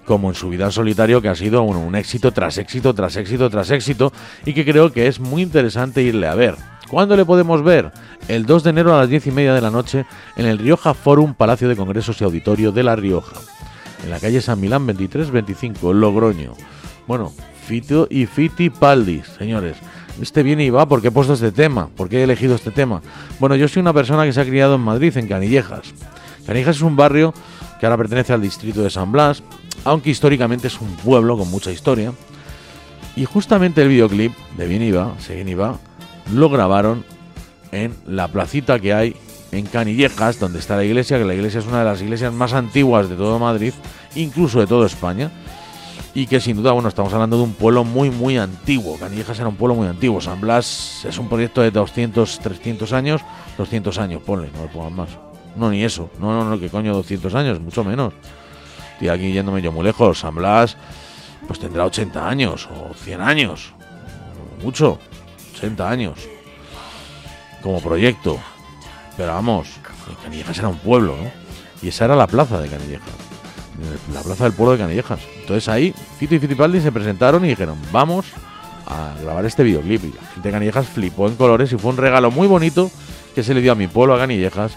como en su vida en solitario, que ha sido bueno, un éxito tras éxito, tras éxito, tras éxito, y que creo que es muy interesante irle a ver. ¿Cuándo le podemos ver? El 2 de enero a las 10 y media de la noche en el Rioja Forum Palacio de Congresos y Auditorio de La Rioja, en la calle San Milán 2325, Logroño. Bueno, Fito y Fiti Paldis, señores. Este viene y va porque he puesto este tema, porque he elegido este tema. Bueno, yo soy una persona que se ha criado en Madrid, en Canillejas. Canillejas es un barrio que ahora pertenece al distrito de San Blas, aunque históricamente es un pueblo con mucha historia. Y justamente el videoclip de Bien y va, Se Bien y va, lo grabaron en la placita que hay en Canillejas, donde está la iglesia, que la iglesia es una de las iglesias más antiguas de todo Madrid, incluso de toda España, y que sin duda, bueno, estamos hablando de un pueblo muy, muy antiguo. Canillejas era un pueblo muy antiguo. San Blas es un proyecto de 200, 300 años, 200 años, ponle, no le pongan más. No, ni eso, no, no, no, que coño, 200 años, mucho menos. Estoy aquí yéndome yo muy lejos. San Blas, pues tendrá 80 años o 100 años, mucho, 80 años, como proyecto. Pero vamos, Canillejas era un pueblo, ¿no? Y esa era la plaza de Canillejas, la plaza del pueblo de Canillejas. Entonces ahí Fito y Fitipaldi se presentaron y dijeron, vamos a grabar este videoclip. Y la gente de Canillejas flipó en colores y fue un regalo muy bonito que se le dio a mi pueblo, a Canillejas,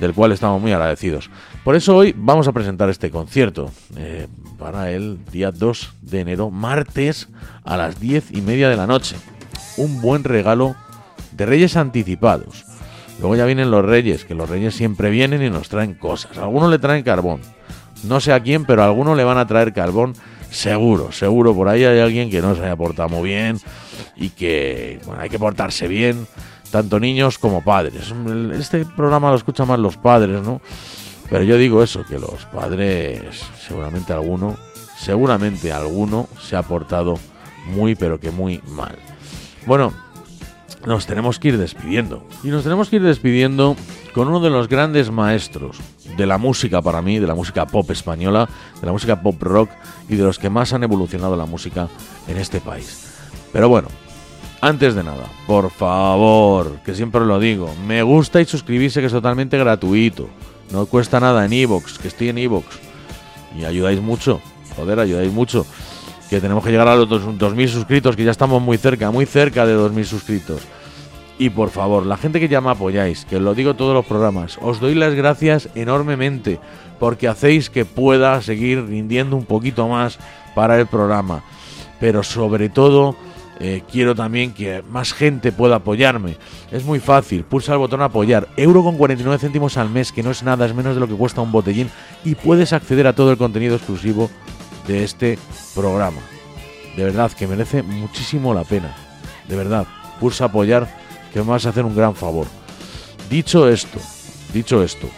del cual estamos muy agradecidos. Por eso hoy vamos a presentar este concierto eh, para el día 2 de enero, martes a las 10 y media de la noche. Un buen regalo de Reyes anticipados. Luego ya vienen los Reyes, que los Reyes siempre vienen y nos traen cosas. Algunos le traen carbón. No sé a quién, pero a algunos le van a traer carbón seguro, seguro. Por ahí hay alguien que no se haya portado muy bien y que bueno, hay que portarse bien, tanto niños como padres. Este programa lo escuchan más los padres, ¿no? Pero yo digo eso, que los padres, seguramente alguno, seguramente alguno se ha portado muy, pero que muy mal. Bueno, nos tenemos que ir despidiendo. Y nos tenemos que ir despidiendo con uno de los grandes maestros de la música para mí, de la música pop española, de la música pop rock y de los que más han evolucionado la música en este país. Pero bueno, antes de nada, por favor, que siempre lo digo, me gusta y suscribirse que es totalmente gratuito. No cuesta nada en Evox, que estoy en Evox. Y ayudáis mucho, joder, ayudáis mucho. Que tenemos que llegar a los 2.000 suscritos, que ya estamos muy cerca, muy cerca de 2.000 suscritos. Y por favor, la gente que ya me apoyáis, que os lo digo todos los programas, os doy las gracias enormemente porque hacéis que pueda seguir rindiendo un poquito más para el programa. Pero sobre todo, eh, quiero también que más gente pueda apoyarme. Es muy fácil, pulsa el botón apoyar. Euro con 49 céntimos al mes, que no es nada, es menos de lo que cuesta un botellín. Y puedes acceder a todo el contenido exclusivo de este programa. De verdad, que merece muchísimo la pena. De verdad, pulsa apoyar que me vas a hacer un gran favor. Dicho esto, dicho esto,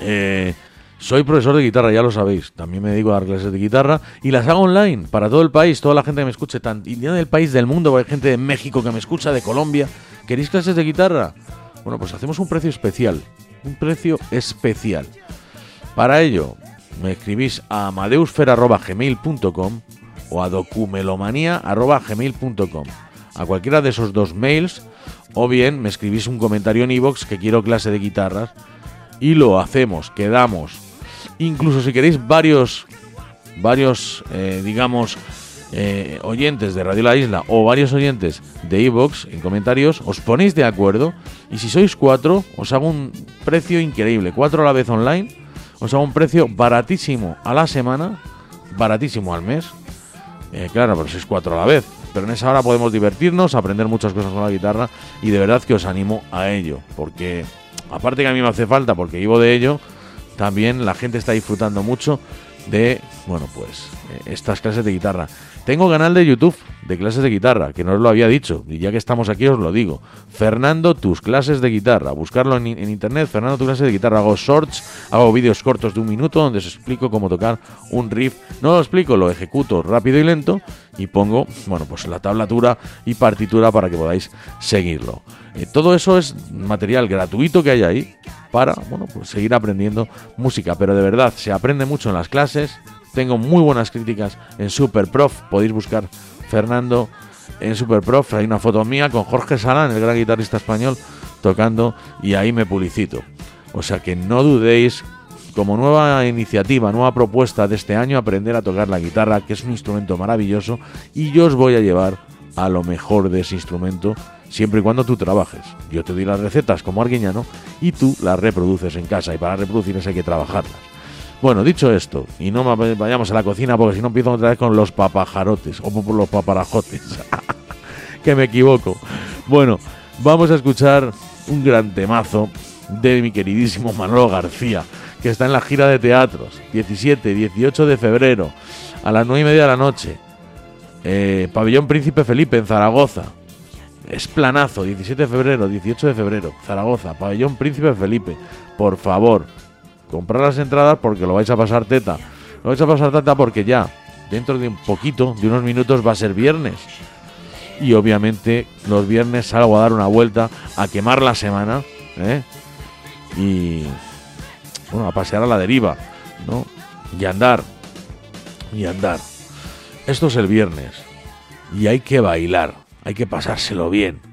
eh, soy profesor de guitarra, ya lo sabéis. También me dedico a dar clases de guitarra y las hago online para todo el país, toda la gente que me escuche, tanto del país, del mundo, hay gente de México que me escucha, de Colombia. ¿Queréis clases de guitarra? Bueno, pues hacemos un precio especial. Un precio especial. Para ello, me escribís a amadeusfer.gmail.com o a documelomanía.gmail.com. A cualquiera de esos dos mails o bien me escribís un comentario en iVoox que quiero clase de guitarras y lo hacemos, quedamos. Incluso si queréis varios, varios, eh, digamos, eh, oyentes de Radio La Isla o varios oyentes de iVoox en comentarios, os ponéis de acuerdo y si sois cuatro, os hago un precio increíble, cuatro a la vez online, os hago un precio baratísimo a la semana, baratísimo al mes. Eh, claro, pero sois cuatro a la vez pero en esa hora podemos divertirnos, aprender muchas cosas con la guitarra y de verdad que os animo a ello, porque aparte que a mí me hace falta, porque vivo de ello, también la gente está disfrutando mucho de, bueno, pues eh, estas clases de guitarra. Tengo canal de YouTube de clases de guitarra, que no os lo había dicho, y ya que estamos aquí os lo digo. Fernando, tus clases de guitarra. Buscarlo en, internet, Fernando, tus clases de guitarra. Hago shorts, hago vídeos cortos de un minuto donde os explico cómo tocar un riff. No lo explico, lo ejecuto rápido y lento y pongo, bueno, pues la tablatura y partitura para que podáis seguirlo. Eh, todo eso es material gratuito que hay ahí para bueno, pues seguir aprendiendo música. Pero de verdad, se aprende mucho en las clases. Tengo muy buenas críticas en Superprof. Podéis buscar Fernando en Superprof. Hay una foto mía con Jorge Salán, el gran guitarrista español, tocando y ahí me publicito. O sea que no dudéis, como nueva iniciativa, nueva propuesta de este año, aprender a tocar la guitarra, que es un instrumento maravilloso, y yo os voy a llevar a lo mejor de ese instrumento siempre y cuando tú trabajes. Yo te doy las recetas como arguiñano y tú las reproduces en casa y para reproducirlas hay que trabajarlas. Bueno, dicho esto, y no vayamos a la cocina porque si no empiezo otra vez con los papajarotes o por los paparajotes. que me equivoco. Bueno, vamos a escuchar un gran temazo de mi queridísimo Manolo García, que está en la gira de teatros, 17, 18 de febrero, a las 9 y media de la noche. Eh, Pabellón Príncipe Felipe en Zaragoza. Es planazo, 17 de febrero, 18 de febrero, Zaragoza, Pabellón Príncipe Felipe. Por favor, comprar las entradas porque lo vais a pasar teta. Lo vais a pasar teta porque ya, dentro de un poquito, de unos minutos, va a ser viernes. Y obviamente los viernes salgo a dar una vuelta, a quemar la semana, ¿eh? Y bueno, a pasear a la deriva, ¿no? Y andar, y andar. Esto es el viernes y hay que bailar, hay que pasárselo bien.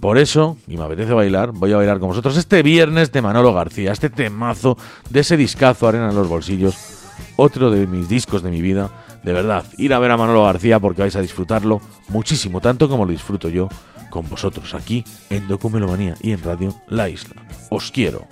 Por eso, y me apetece bailar, voy a bailar con vosotros este viernes de Manolo García, este temazo de ese discazo Arena en los bolsillos, otro de mis discos de mi vida. De verdad, ir a ver a Manolo García porque vais a disfrutarlo muchísimo, tanto como lo disfruto yo con vosotros aquí en Documelomanía y en Radio La Isla. Os quiero.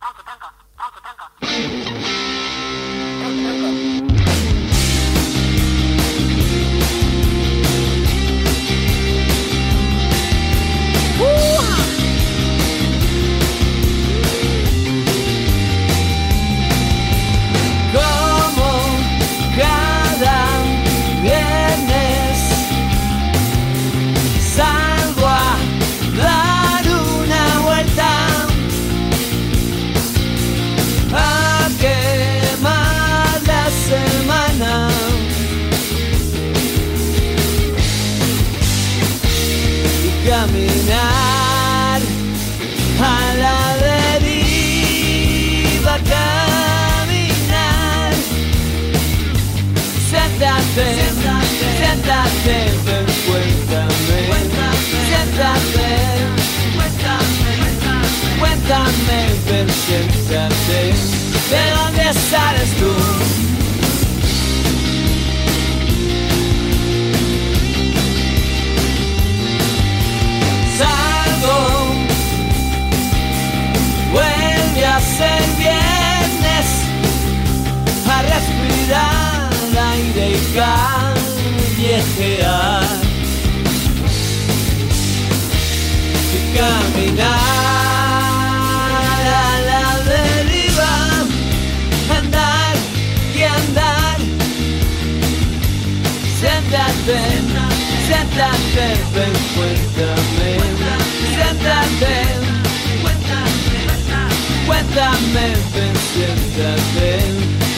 ¿De dónde sales tú? Salgo, vuelve a ser viernes, a respirar aire y callejear siéntate, ven, cuéntame, siéntate, cuéntame, ven, siéntate,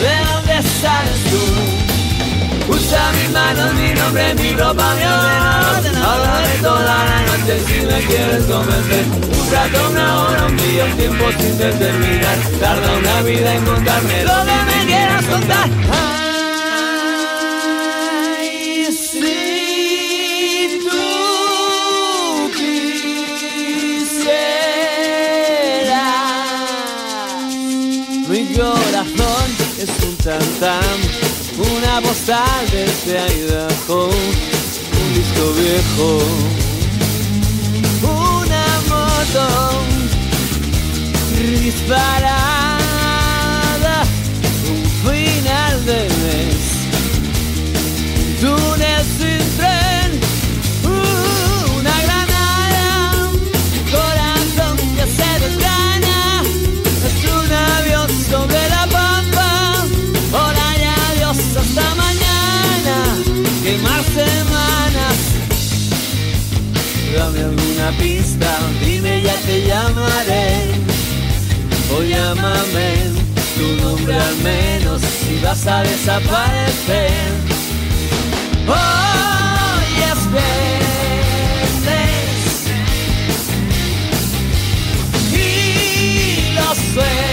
¿de dónde sales tú? Usa mi mano, mi nombre, mi ropa, mi ordenador. Háblame toda la noche si me quieres convencer. Un rato, una hora, un día, un tiempo sin determinar. Tarda una vida en contarme lo me quieras contar una postal desde Idaho, un disco viejo, una moto disparada, Dame alguna pista, dime ya te llamaré o llámame tu nombre al menos si vas a desaparecer. Hoy es viernes y lo sueño.